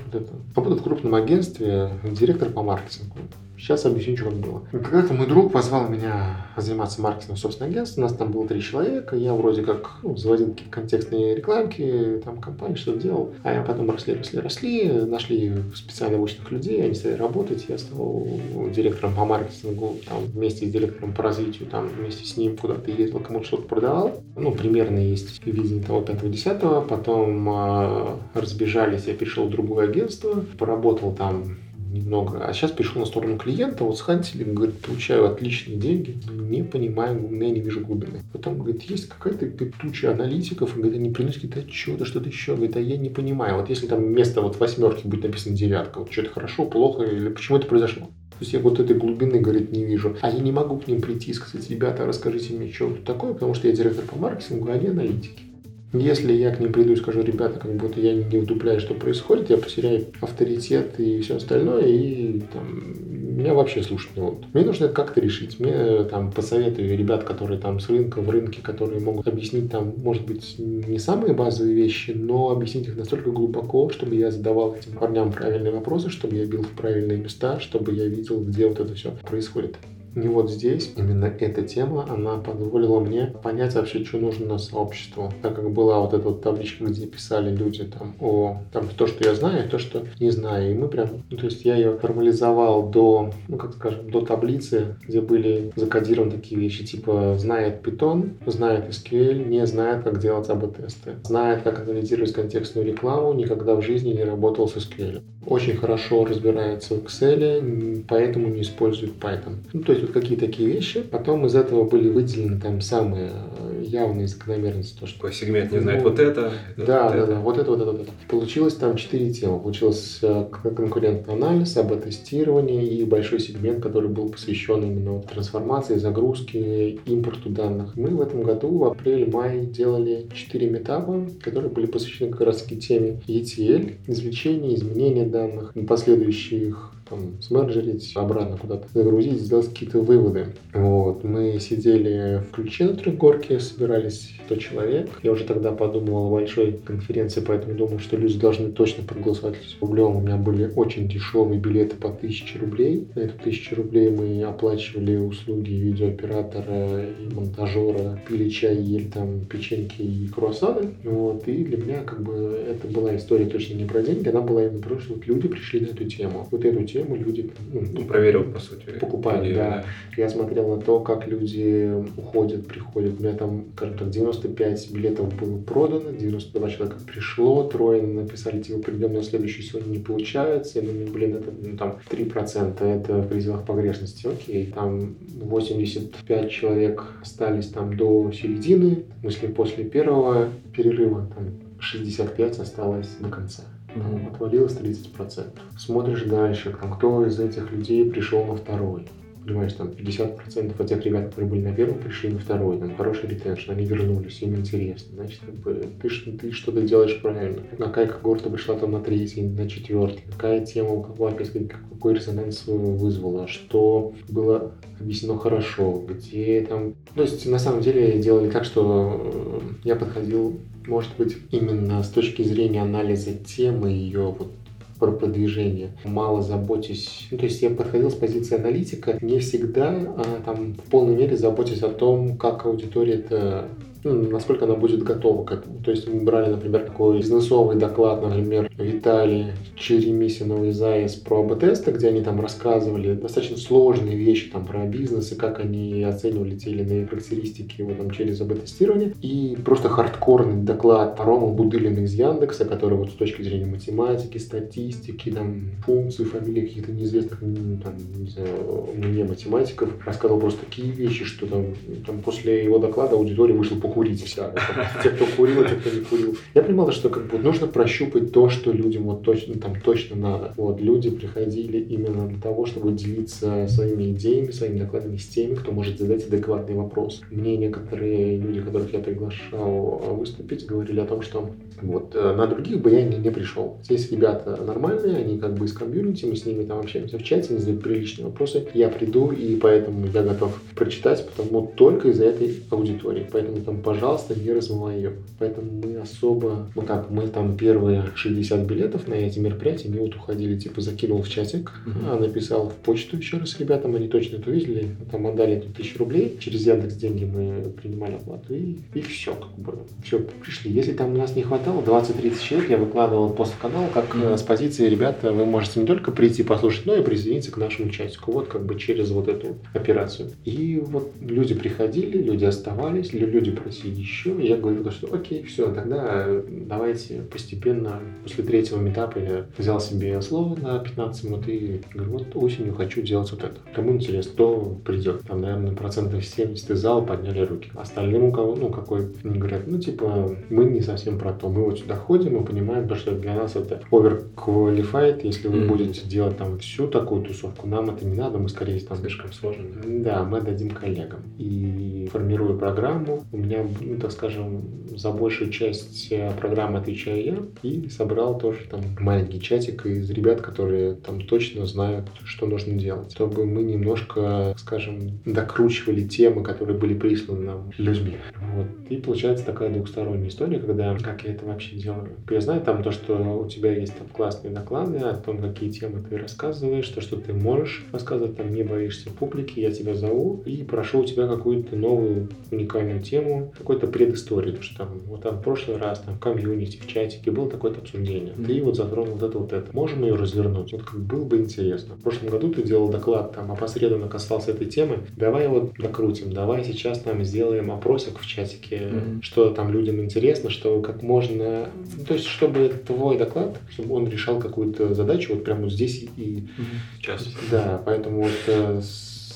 работаю в крупном агентстве, директор по маркетингу. Сейчас объясню, что было. Когда-то мой друг позвал меня заниматься маркетингом собственного агентства. У нас там было три человека. Я вроде как ну, заводил какие-то контекстные рекламки, там компании что-то делал. А я потом росли, росли, росли. Нашли специально обычных людей, они стали работать. Я стал директором по маркетингу, там, вместе с директором по развитию, там, вместе с ним куда-то ездил, кому-то что-то продавал. Ну, примерно есть видение того 5-10. Потом э, разбежались, я перешел в другое агентство, поработал там немного. А сейчас перешел на сторону клиента, вот с хантилинг, говорит, получаю отличные деньги, но не понимаю, я не вижу глубины. Потом, говорит, есть какая-то туча аналитиков, говорит, они приносят какие-то отчеты, что-то еще, говорит, а я не понимаю. Вот если там вместо вот восьмерки будет написано девятка, вот что-то хорошо, плохо, или почему это произошло? То есть я вот этой глубины, говорит, не вижу. А я не могу к ним прийти и сказать, ребята, расскажите мне, что тут такое, потому что я директор по маркетингу, а они аналитики. Если я к ним приду и скажу, ребята, как будто я не вдупляю, что происходит, я потеряю авторитет и все остальное, и там, меня вообще слушать не будут. Мне нужно это как-то решить. Мне там посоветую ребят, которые там с рынка в рынке, которые могут объяснить там, может быть, не самые базовые вещи, но объяснить их настолько глубоко, чтобы я задавал этим парням правильные вопросы, чтобы я бил в правильные места, чтобы я видел, где вот это все происходит. И вот здесь именно эта тема, она позволила мне понять вообще, что нужно сообществу. Так как была вот эта вот табличка, где писали люди там о там, то, что я знаю, то, что не знаю. И мы прям, ну, то есть я ее формализовал до, ну, как скажем, до таблицы, где были закодированы такие вещи, типа знает Python, знает SQL, не знает, как делать АБ-тесты, знает, как анализировать контекстную рекламу, никогда в жизни не работал с SQL. Очень хорошо разбирается в Excel, поэтому не использует Python. Ну, то есть вот какие такие вещи. Потом из этого были выделены там самые э, явные закономерности. То, что Такой сегмент не знает ну, вот это. это да, вот да, это. да, вот это, вот это, вот это. Получилось там четыре темы. Получилось э, конкурентный анализ, АБ-тестирование и большой сегмент, который был посвящен именно трансформации, загрузке, импорту данных. Мы в этом году в апреле-мае делали четыре метапа, которые были посвящены как раз теме ETL, извлечения, изменения данных, последующих там, смерджерить, обратно куда-то загрузить, сделать какие-то выводы. Вот. Мы сидели в ключе на трехгорке, собирались 100 человек. Я уже тогда подумал о большой конференции, поэтому думал, что люди должны точно проголосовать рублем. У меня были очень дешевые билеты по 1000 рублей. На эту 1000 рублей мы оплачивали услуги видеооператора и монтажера, пили чай, ели там печеньки и круассаны. Вот. И для меня как бы это была история точно не про деньги, она была именно про то, что вот люди пришли на эту тему. Вот эту тему тему люди ну, ну, проверил, по сути. Покупали, люди, да. Я смотрел на то, как люди уходят, приходят. У меня там, скажем так, 95 билетов было продано, 92 человека пришло, трое написали, типа, придем на следующий сегодня не получается. Я думаю, блин, это ну, там 3%, это в пределах погрешности, окей. Там 85 человек остались там до середины, в смысле, после первого перерыва, там 65 осталось до конца ну, отвалилось 30%. Смотришь дальше, там, кто из этих людей пришел на второй. Понимаешь, там 50% от тех ребят, которые были на первом, пришли на второй. Там хороший ретеншн, они вернулись, им интересно. Значит, как бы ты, ты что-то делаешь правильно. Какая когорта пришла там на третий, на четвертый. Какая тема у кого, опять какой резонанс вызвала. Что было объяснено хорошо, где там... То есть, на самом деле, делали так, что э, я подходил может быть, именно с точки зрения анализа темы ее вот про продвижение, мало заботясь, ну, то есть я подходил с позиции аналитика, не всегда а, там в полной мере заботясь о том, как аудитория это ну, насколько она будет готова к этому. То есть мы брали, например, такой бизнесовый доклад, например, Виталий Черемисинов из АИС про АБ-тесты, где они там рассказывали достаточно сложные вещи там про бизнес и как они оценивали те или иные характеристики его там через АБ-тестирование. И просто хардкорный доклад Рома Будылина из Яндекса, который вот с точки зрения математики, статистики, там, функций, фамилий каких-то неизвестных, там, не знаю, мне математиков, рассказывал просто такие вещи, что там, там после его доклада аудитория вышла по покурить вся. Те, кто курил, те, кто не курил. Я понимал, что как бы нужно прощупать то, что людям вот точно, там точно надо. Вот, люди приходили именно для того, чтобы делиться своими идеями, своими докладами с теми, кто может задать адекватный вопрос. Мне некоторые люди, которых я приглашал выступить, говорили о том, что вот э, на других бы я не, не пришел. Здесь ребята нормальные, они как бы из комьюнити, мы с ними там общаемся в чате, они задают приличные вопросы. Я приду, и поэтому я готов прочитать, потому только из-за этой аудитории. Поэтому там пожалуйста, не размывай ее. Поэтому мы особо, ну как, мы там первые 60 билетов на эти мероприятия, они вот уходили, типа, закинул в чатик, а написал в почту еще раз ребятам, они точно это увидели, там отдали эту тысячу рублей, через Яндекс деньги мы принимали оплату, и, и все, как бы, все, пришли. Если там у нас не хватало, 20-30 человек, я выкладывал пост в канал, как uh-huh. с позиции, ребята, вы можете не только прийти послушать, но и присоединиться к нашему чатику, вот как бы через вот эту операцию. И вот люди приходили, люди оставались, люди просили еще. И я говорил, что окей, все, тогда давайте постепенно, после третьего метапа я взял себе слово на 15 минут и говорю, вот осенью хочу делать вот это. Кому интересно, кто придет. Там, наверное, процентов 70 из зала подняли руки. Остальным у кого, ну, какой, они говорят, ну, типа, мы не совсем про то. Мы вот сюда ходим и понимаем, то, что для нас это overqualified. Если вы mm-hmm. будете делать там всю такую тусовку, нам это не надо, мы скорее там... Слишком сложно. Да, мы дадим коллегам. И формируя программу, у меня, ну, так скажем, за большую часть э, программы отвечаю я. И собрал тоже там маленький чатик из ребят, которые там точно знают, что нужно делать. Чтобы мы немножко, скажем, докручивали темы, которые были присланы нам людьми. Вот. И получается такая двухсторонняя история, когда как я это вообще делаю. Я знаю там то, что у тебя есть там классные доклады о том, какие темы ты рассказываешь, то, что ты можешь рассказывать, там не боишься публики, я тебя зову и прошу у тебя какую-то новую уникальную тему, какой-то предысторию, потому что там вот там в прошлый раз там в комьюнити, в чатике было такое-то обсуждение. Mm-hmm. Ты вот затронул вот это вот это. Можем ее развернуть? Вот как было бы интересно. В прошлом году ты делал доклад там опосредованно касался этой темы. Давай его докрутим, давай сейчас там сделаем опросик в чатике, mm-hmm. что там людям интересно, что как можно... Ну, то есть, чтобы твой доклад, чтобы он решал какую-то задачу вот прямо вот здесь и... Mm-hmm. Сейчас. Да, поэтому вот э,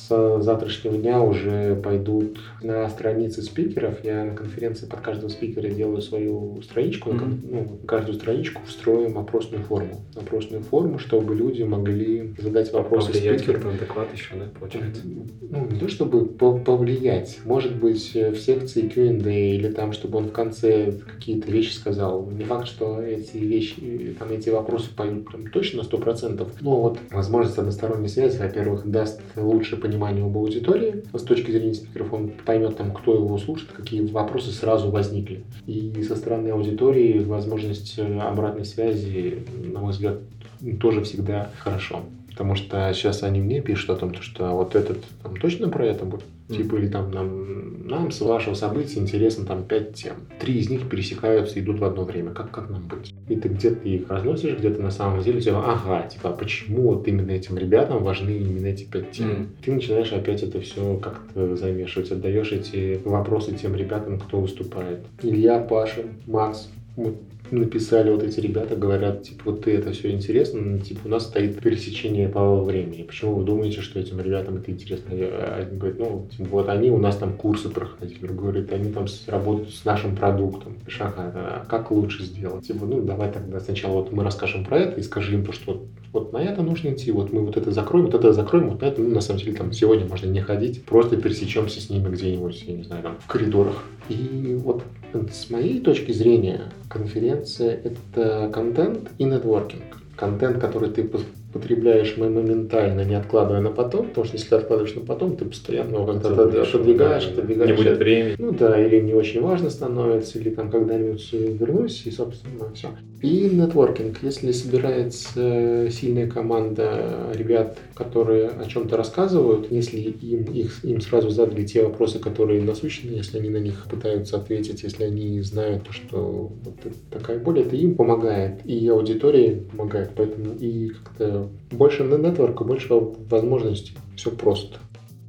с завтрашнего дня уже пойдут на страницы спикеров. Я на конференции под каждого спикера делаю свою страничку. Mm-hmm. Ну, каждую страничку встроим опросную форму. Опросную форму, чтобы люди могли задать вопросы повлиять спикеру. на доклад еще, да, получается? Ну, не то чтобы повлиять. Может быть, в секции Q&A или там, чтобы он в конце какие-то вещи сказал. Не факт, что эти вещи, там эти вопросы пойдут прям точно на 100%. Но вот возможность односторонней связи, во-первых, даст лучше понимание понимание об аудитории, с точки зрения спикеров он поймет, там, кто его слушает, какие вопросы сразу возникли. И со стороны аудитории возможность э, обратной связи, на мой взгляд, тоже всегда хорошо. Потому что сейчас они мне пишут о том, что вот этот там, точно про это будет. Mm-hmm. Типа, или там нам, нам с вашего события интересно там пять тем. Три из них пересекаются, идут в одно время. Как, как нам быть? И ты где-то их разносишь, где-то на самом деле тебя, ага, типа, а почему вот именно этим ребятам важны именно эти пять тем? Mm-hmm. Ты начинаешь опять это все как-то замешивать, отдаешь эти вопросы тем ребятам, кто выступает. Илья, Паша, Макс, вот написали вот эти ребята, говорят, типа, вот это все интересно, но, типа, у нас стоит пересечение по времени. Почему вы думаете, что этим ребятам это интересно? Один говорит, ну, типа, вот они у нас там курсы проходили. Другой говорит, они там работают с нашим продуктом. Шага, а как лучше сделать? Типа, ну, давай тогда сначала вот мы расскажем про это и скажи им, что вот, на это нужно идти, вот мы вот это закроем, вот это закроем, вот на это, ну, на самом деле, там, сегодня можно не ходить, просто пересечемся с ними где-нибудь, я не знаю, там, в коридорах. И вот с моей точки зрения, конференция — это контент и нетворкинг. Контент, который ты потребляешь моментально, не откладывая на потом, потому что если ты откладываешь на потом, ты постоянно как-то отодвигаешь, отодвигаешь. Не будет времени. Ну да, или не очень важно становится, или там когда-нибудь вернусь, и, собственно, все. И нетворкинг. Если собирается сильная команда ребят, которые о чем-то рассказывают, если им, их, им сразу задали те вопросы, которые насущны, если они на них пытаются ответить, если они знают, что вот такая боль, это им помогает, и аудитории помогает, поэтому и как-то больше нетворка, больше возможностей. Все просто.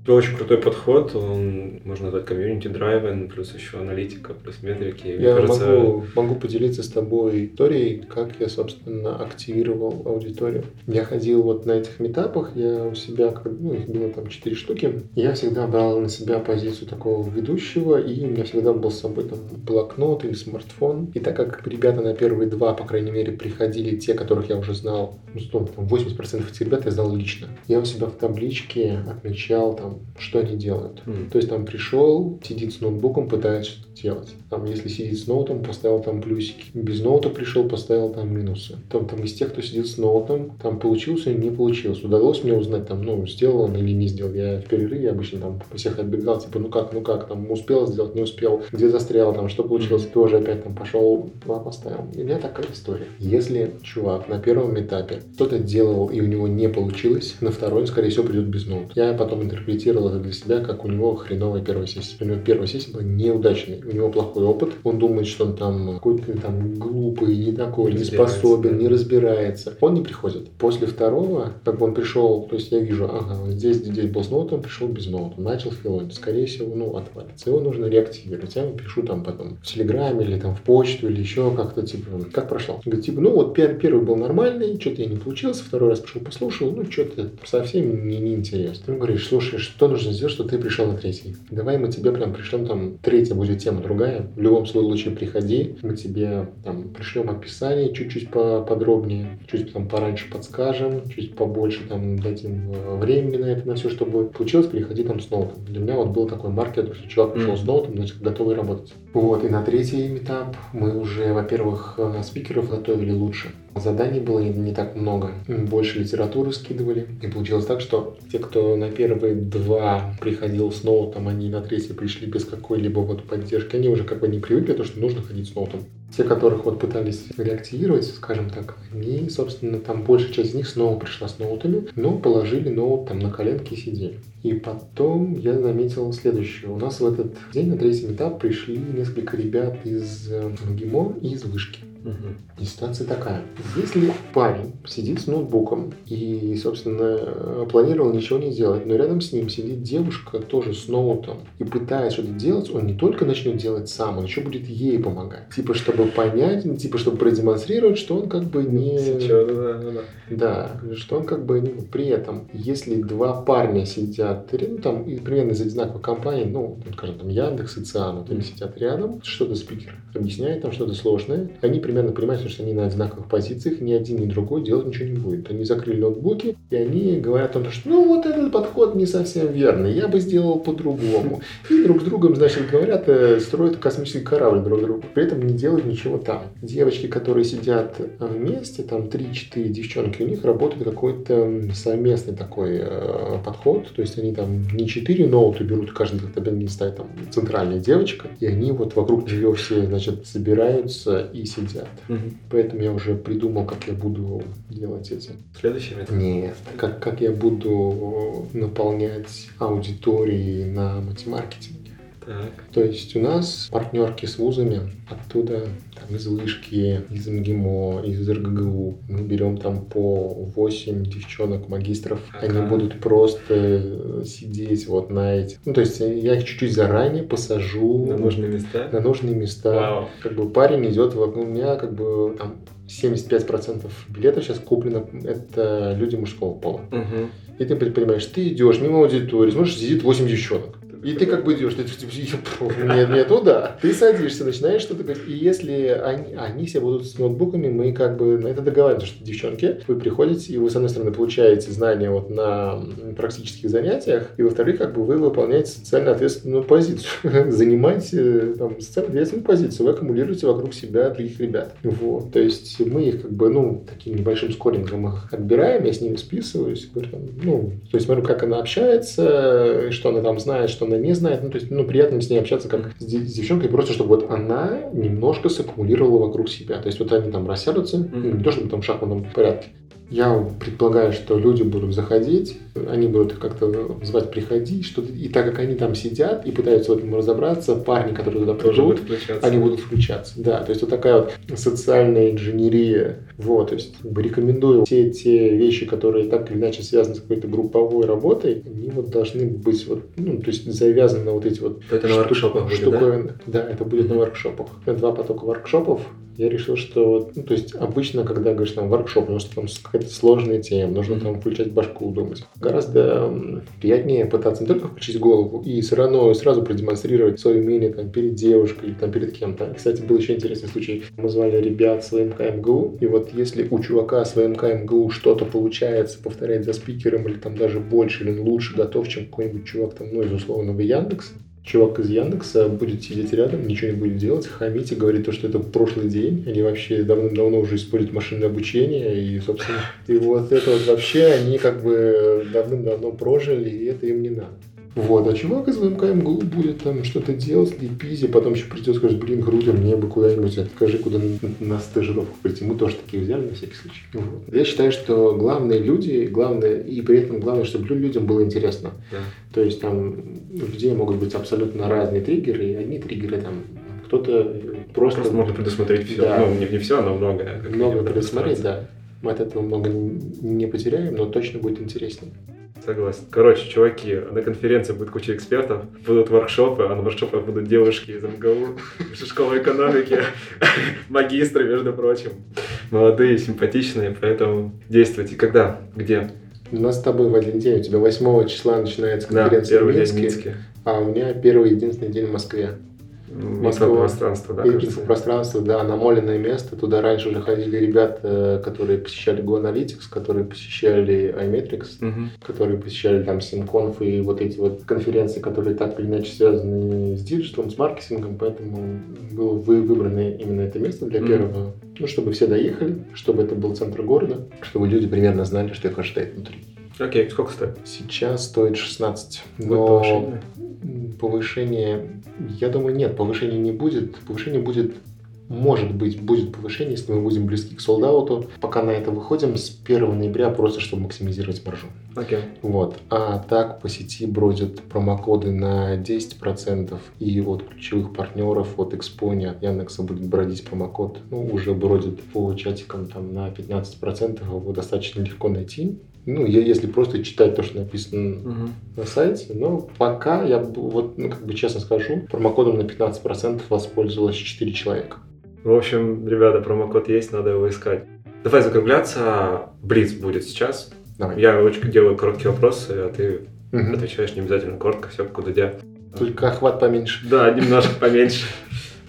Очень крутой подход, он можно назвать комьюнити драйвен, плюс еще аналитика, плюс метрики. Мне я кажется... могу, могу поделиться с тобой историей, как я, собственно, активировал аудиторию. Я ходил вот на этих метапах, я у себя, ну, их было там четыре штуки, я всегда брал на себя позицию такого ведущего, и у меня всегда был с собой там блокнот или смартфон. И так как ребята на первые два, по крайней мере, приходили те, которых я уже знал, ну, там 80% этих ребят я знал лично. Я у себя в табличке отмечал там что они делают. Mm. То есть там пришел, сидит с ноутбуком, пытается что-то делать. Там, если сидит с ноутом, поставил там плюсики. Без ноута пришел, поставил там минусы. Там, там из тех, кто сидит с ноутом, там получился или не получился. Удалось мне узнать, там, ну, сделал он или не сделал. Я в перерыве обычно там по всех отбегал, типа, ну как, ну как, там, успел сделать, не успел, где застрял, там, что получилось, тоже опять там пошел, поставил. И у меня такая история. Если чувак на первом этапе что-то делал и у него не получилось, на второй, скорее всего, придет без ноута. Я потом интерпретирую интерпретировал для себя, как у него хреновая первая сессия. У него первая сессия была неудачной, у него плохой опыт, он думает, что он там какой-то там глупый, не такой, не, способен, не разбирается. Он не приходит. После второго, как бы он пришел, то есть я вижу, ага, здесь, здесь был с ноутом, пришел без ноута, начал филонить, скорее всего, ну, отвалится. Его нужно реактивировать. Я ему пишу там потом в Телеграме или там в почту или еще как-то, типа, как прошло. Говорит, типа, ну вот первый был нормальный, что-то я не получился, второй раз пришел послушал, ну что-то совсем мне не интересно. Ты говоришь, слушай, что нужно сделать, что ты пришел на третий? Давай мы тебе прям пришлем там, третья будет тема другая. В любом случае приходи, мы тебе там пришлем описание чуть-чуть поподробнее, чуть там пораньше подскажем, чуть побольше там дадим э, времени на это, на все, чтобы получилось, приходи там с ноутом. Для меня вот был такой маркер, что человек пришел mm. с ноутом, значит, готовый работать. Вот, и на третий этап мы уже, во-первых, э, спикеров готовили лучше. Заданий было не, не так много. Больше литературы скидывали. И получилось так, что те, кто на первые два приходил с ноутом, они на третий пришли без какой-либо вот поддержки. Они уже как бы не привыкли, то, что нужно ходить с ноутом. Те, которых вот пытались реактивировать, скажем так, они, собственно, там большая часть из них снова пришла с ноутами, но положили ноут там на коленки и сидели. И потом я заметил следующее. У нас в этот день на третий этап пришли несколько ребят из МГИМО и из Вышки. Угу. И ситуация такая. Если парень сидит с ноутбуком и, собственно, планировал ничего не делать, но рядом с ним сидит девушка тоже с ноутом и пытается что-то делать, он не только начнет делать сам, он еще будет ей помогать. Типа, чтобы понять, типа, чтобы продемонстрировать, что он как бы не... Сейчас, да, да, да. Да, что он как бы не... При этом, если два парня сидят, ну, там, примерно из одинаковой компании, ну, скажем, там, Яндекс и Циан, вот они сидят рядом, что-то спикер объясняет там что-то сложное, они примерно понимают, что они на одинаковых позициях, ни один, ни другой делать ничего не будет. Они закрыли ноутбуки, и они говорят о том, что ну вот этот подход не совсем верный, я бы сделал по-другому. И друг с другом, значит, говорят, э, строят космический корабль друг другу. При этом не делают ничего там. Девочки, которые сидят вместе, там 3-4 девчонки, у них работает какой-то совместный такой э, подход. То есть они там не 4 ноута берут, каждый не ставит там центральная девочка, и они вот вокруг нее все, значит, собираются и сидят. Угу. Поэтому я уже придумал, как я буду делать эти. Следующий метод? Нет. Как, как я буду наполнять аудитории на матемаркетинге. Так. То есть у нас партнерки с вузами, оттуда там, из Вышки, из МГИМО, из РГГУ. Мы берем там по 8 девчонок, магистров. Ага. Они будут просто сидеть вот на эти... Ну, то есть я их чуть-чуть заранее посажу. На нужные места? На нужные места. Вау. Как бы парень идет, у меня как бы там 75% билетов сейчас куплено, это люди мужского пола. Угу. И ты понимаешь, ты идешь мимо аудитории, смотришь, сидит 8 девчонок. И ты как бы идешь, ты типа, нет, не туда. Ты садишься, начинаешь что-то говорить. И если они, они все будут с ноутбуками, мы как бы на это договариваемся, что девчонки, вы приходите, и вы, с одной стороны, получаете знания вот на практических занятиях, и во-вторых, как бы вы выполняете социально ответственную позицию. Занимаете там, социально ответственную позицию, вы аккумулируете вокруг себя других ребят. Вот. То есть мы их как бы, ну, таким небольшим скорингом их отбираем, я с ними списываюсь, говорю, ну, то есть смотрю, как она общается, что она там знает, что она она не знает. Ну, то есть, ну, приятно с ней общаться как с, с девчонкой, просто чтобы вот она немножко саккумулировала вокруг себя. То есть, вот они там рассядутся, mm-hmm. не то чтобы там в шахматном порядке, я предполагаю, что люди будут заходить, они будут как-то звать приходить, что и так как они там сидят и пытаются в этом разобраться, парни, которые туда придут, они будут включаться. Да, то есть вот такая вот социальная инженерия. Вот, то есть рекомендую все те вещи, которые так или иначе связаны с какой-то групповой работой, они вот должны быть вот, ну, то есть завязаны на вот эти вот это на воркшопах будет, да? Да, это будет на воркшопах. Два потока воркшопов, я решил, что, ну, то есть обычно, когда говоришь там воркшоп, потому что там какая-то сложная тема, нужно там включать башку, думать. Гораздо приятнее пытаться не только включить голову и все равно сразу продемонстрировать свое умение там перед девушкой или там перед кем-то. Кстати, был еще интересный случай. Мы звали ребят с ВМК МГУ, и вот если у чувака с ВМК МГУ что-то получается повторять за спикером или там даже больше, или лучше готов, чем какой-нибудь чувак там, ну, из условного Яндекс, чувак из Яндекса будет сидеть рядом, ничего не будет делать, хамить и говорить то, что это прошлый день. Они вообще давно-давно уже используют машинное обучение. И, собственно, и вот это вот вообще они как бы давным-давно прожили, и это им не надо. Вот, а чувак из МКМГУ будет там что-то делать, лепизи, потом еще придет, скажет, блин, круто, мне бы куда-нибудь, скажи, куда на, стажировку прийти. Мы тоже такие взяли на всякий случай. Вот. Я считаю, что главные люди, главное, и при этом главное, чтобы людям было интересно. Да. То есть там у людей могут быть абсолютно разные триггеры, и одни триггеры там кто-то просто... Просто можно предусмотреть все. Да. Ну, не, не все, но многое. много минимум, предусмотреть, да. Мы от этого много не потеряем, но точно будет интереснее. Согласен. Короче, чуваки, на конференции будет куча экспертов, будут воркшопы, а на воркшопах будут девушки из МГУ, из школы экономики, магистры, между прочим. Молодые, симпатичные, поэтому действуйте. Когда? Где? У нас с тобой в один день, у тебя 8 числа начинается Да, конференция первый в день в Минске, Минске. а у меня первый единственный день в Москве. Москва. Инфопространство, да, и кажется. пространство, да, намоленное место. Туда раньше уже ходили ребята, которые посещали Go Analytics, которые посещали iMetrics, Мгм. которые посещали там SimConf и вот эти вот конференции, которые так или иначе связаны с диджиталом, с маркетингом, поэтому было вы- выбрано именно это место для Мгм. первого, ну, чтобы все доехали, чтобы это был центр города, чтобы люди примерно знали, что их ожидает внутри. Окей, сколько стоит? Сейчас стоит 16, Будет но повышение? повышение, я думаю, нет, повышения не будет. Повышение будет, может быть, будет повышение, если мы будем близки к солдауту. Пока на это выходим с 1 ноября, просто чтобы максимизировать маржу. Окей. Вот. А так по сети бродят промокоды на 10%, и от ключевых партнеров, от Экспони, от Яндекса будет бродить промокод. Ну, уже бродит по чатикам там на 15%, его достаточно легко найти. Ну, я- если просто читать то, что написано Мгм. на сайте, но пока я, вот, ну, как бы честно скажу, промокодом на 15% воспользовалось 4 человека. В общем, ребята, промокод есть, надо его искать. Давай закругляться. Блиц будет сейчас. Давай. Я очень делаю короткие вопросы, а ты Мгм. отвечаешь не обязательно коротко, все у Дудя. Только охват поменьше. Да, немножко поменьше.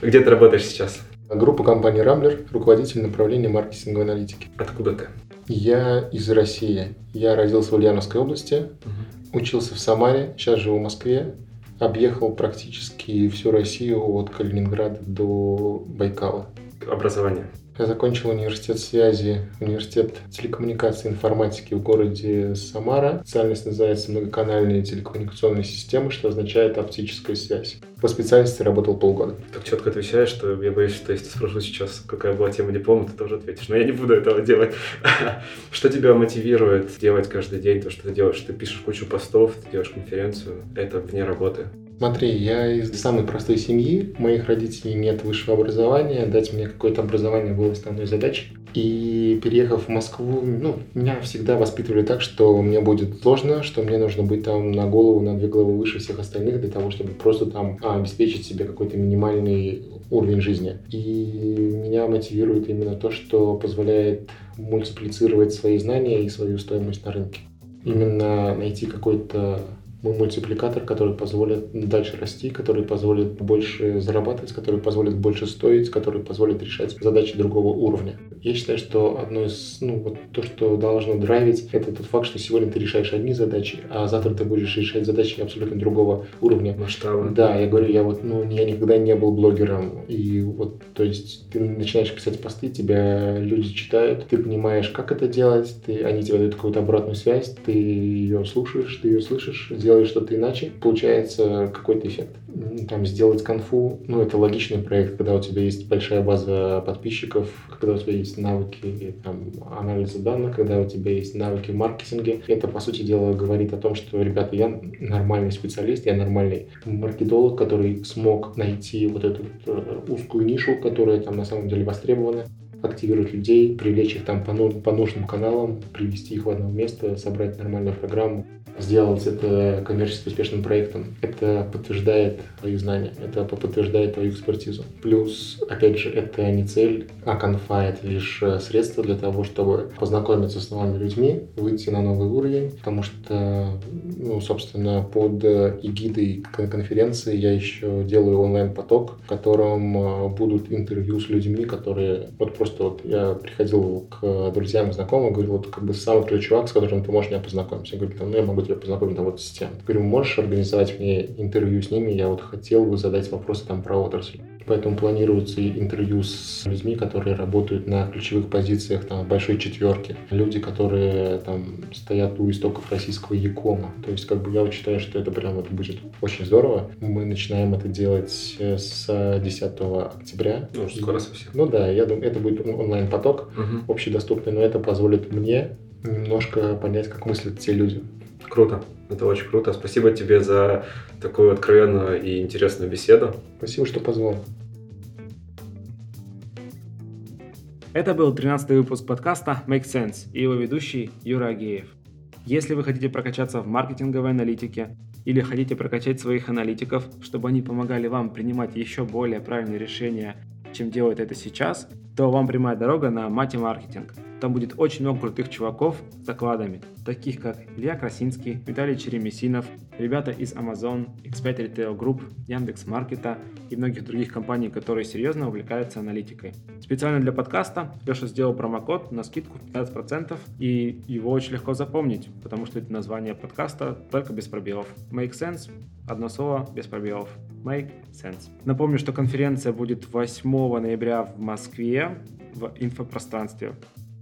Где ты работаешь сейчас? Группа компании Рамблер, руководитель направления маркетинговой аналитики. Откуда ты? Я из России. Я родился в Ульяновской области, учился в Самаре, сейчас живу в Москве. Объехал практически всю Россию от Калининграда до Байкала. Образование. Я закончил университет связи, университет телекоммуникации и информатики в городе Самара. Специальность называется многоканальные телекоммуникационные системы, что означает оптическая связь. По специальности работал полгода. Так четко отвечаешь, что я боюсь, что если спрошу сейчас, какая была тема диплома, ты тоже ответишь. Но я не буду этого делать. Что тебя мотивирует делать каждый день то, что ты делаешь? Ты пишешь кучу постов, ты делаешь конференцию. Это вне работы. Смотри, я из самой простой семьи, моих родителей нет высшего образования, дать мне какое-то образование было основной задачей. И переехав в Москву, ну, меня всегда воспитывали так, что мне будет сложно, что мне нужно быть там на голову, на две головы выше всех остальных для того, чтобы просто там а, обеспечить себе какой-то минимальный уровень жизни. И меня мотивирует именно то, что позволяет мультиплицировать свои знания и свою стоимость на рынке. Именно найти какой-то мультипликатор, который позволит дальше расти, который позволит больше зарабатывать, который позволит больше стоить, который позволит решать задачи другого уровня. Я считаю, что одно из, ну, вот то, что должно драйвить, это тот факт, что сегодня ты решаешь одни задачи, а завтра ты будешь решать задачи абсолютно другого уровня. Масштабы. Да, я говорю, я вот, ну, я никогда не был блогером, и вот, то есть, ты начинаешь писать посты, тебя люди читают, ты понимаешь, как это делать, ты, они тебе дают какую-то обратную связь, ты ее слушаешь, ты ее слышишь, делаешь что-то иначе, получается какой-то эффект. М, Там сделать конфу, ну, это логичный проект, когда у тебя есть большая база подписчиков, когда у тебя есть навыки там, анализа данных, когда у тебя есть навыки в маркетинге. Это, по сути дела, говорит о том, что, ребята, я нормальный специалист, я нормальный маркетолог, который смог найти вот эту вот, э, узкую нишу, которая там на самом деле востребована активировать людей, привлечь их там по, ну- по нужным каналам, привести их в одно место, собрать нормальную программу, сделать это коммерчески успешным проектом. Это подтверждает твои знания, это подтверждает твою экспертизу. Плюс, опять же, это не цель, а конфа — это лишь э, средство для того, чтобы познакомиться с новыми людьми, выйти на новый уровень, потому что, ну, собственно, под э, эгидой кон- конференции я еще делаю онлайн-поток, в котором э, будут интервью с людьми, которые... Вот просто вот я приходил к друзьям и знакомым, говорил, вот как бы самый крутой чувак, с которым ты можешь меня познакомить. Я говорю, ну, я могу тебя познакомить там вот с тем. Говорю, можешь организовать мне интервью с ними? Я вот хотел бы задать вопросы там про отрасль. Поэтому планируется интервью с людьми, которые работают на ключевых позициях там, большой четверки. Люди, которые там стоят у истоков российского Якома. То есть, как бы я вот считаю, что это прям вот будет очень здорово. Мы начинаем это делать э, с 10 октября. Ну, уже скоро совсем. Ну да, я думаю, это будет онлайн-поток Мгм. общедоступный, но это позволит мне немножко понять, как мыслят те люди. Круто. Это очень круто. Спасибо тебе за такую откровенную и интересную беседу. Спасибо, что позвал. Это был 13 выпуск подкаста Make Sense и его ведущий Юра Агеев. Если вы хотите прокачаться в маркетинговой аналитике или хотите прокачать своих аналитиков, чтобы они помогали вам принимать еще более правильные решения, чем делают это сейчас, то вам прямая дорога на Мати Маркетинг. Там будет очень много крутых чуваков с закладами, таких как Илья Красинский, Виталий Черемесинов, ребята из Amazon, X5 Retail Group, Яндекс Маркета и многих других компаний, которые серьезно увлекаются аналитикой. Специально для подкаста Леша сделал промокод на скидку 15%, и его очень легко запомнить, потому что это название подкаста только без пробелов. Make Sense, одно слово, без пробелов. Make Sense. Напомню, что конференция будет 8 ноября в Москве в инфопространстве.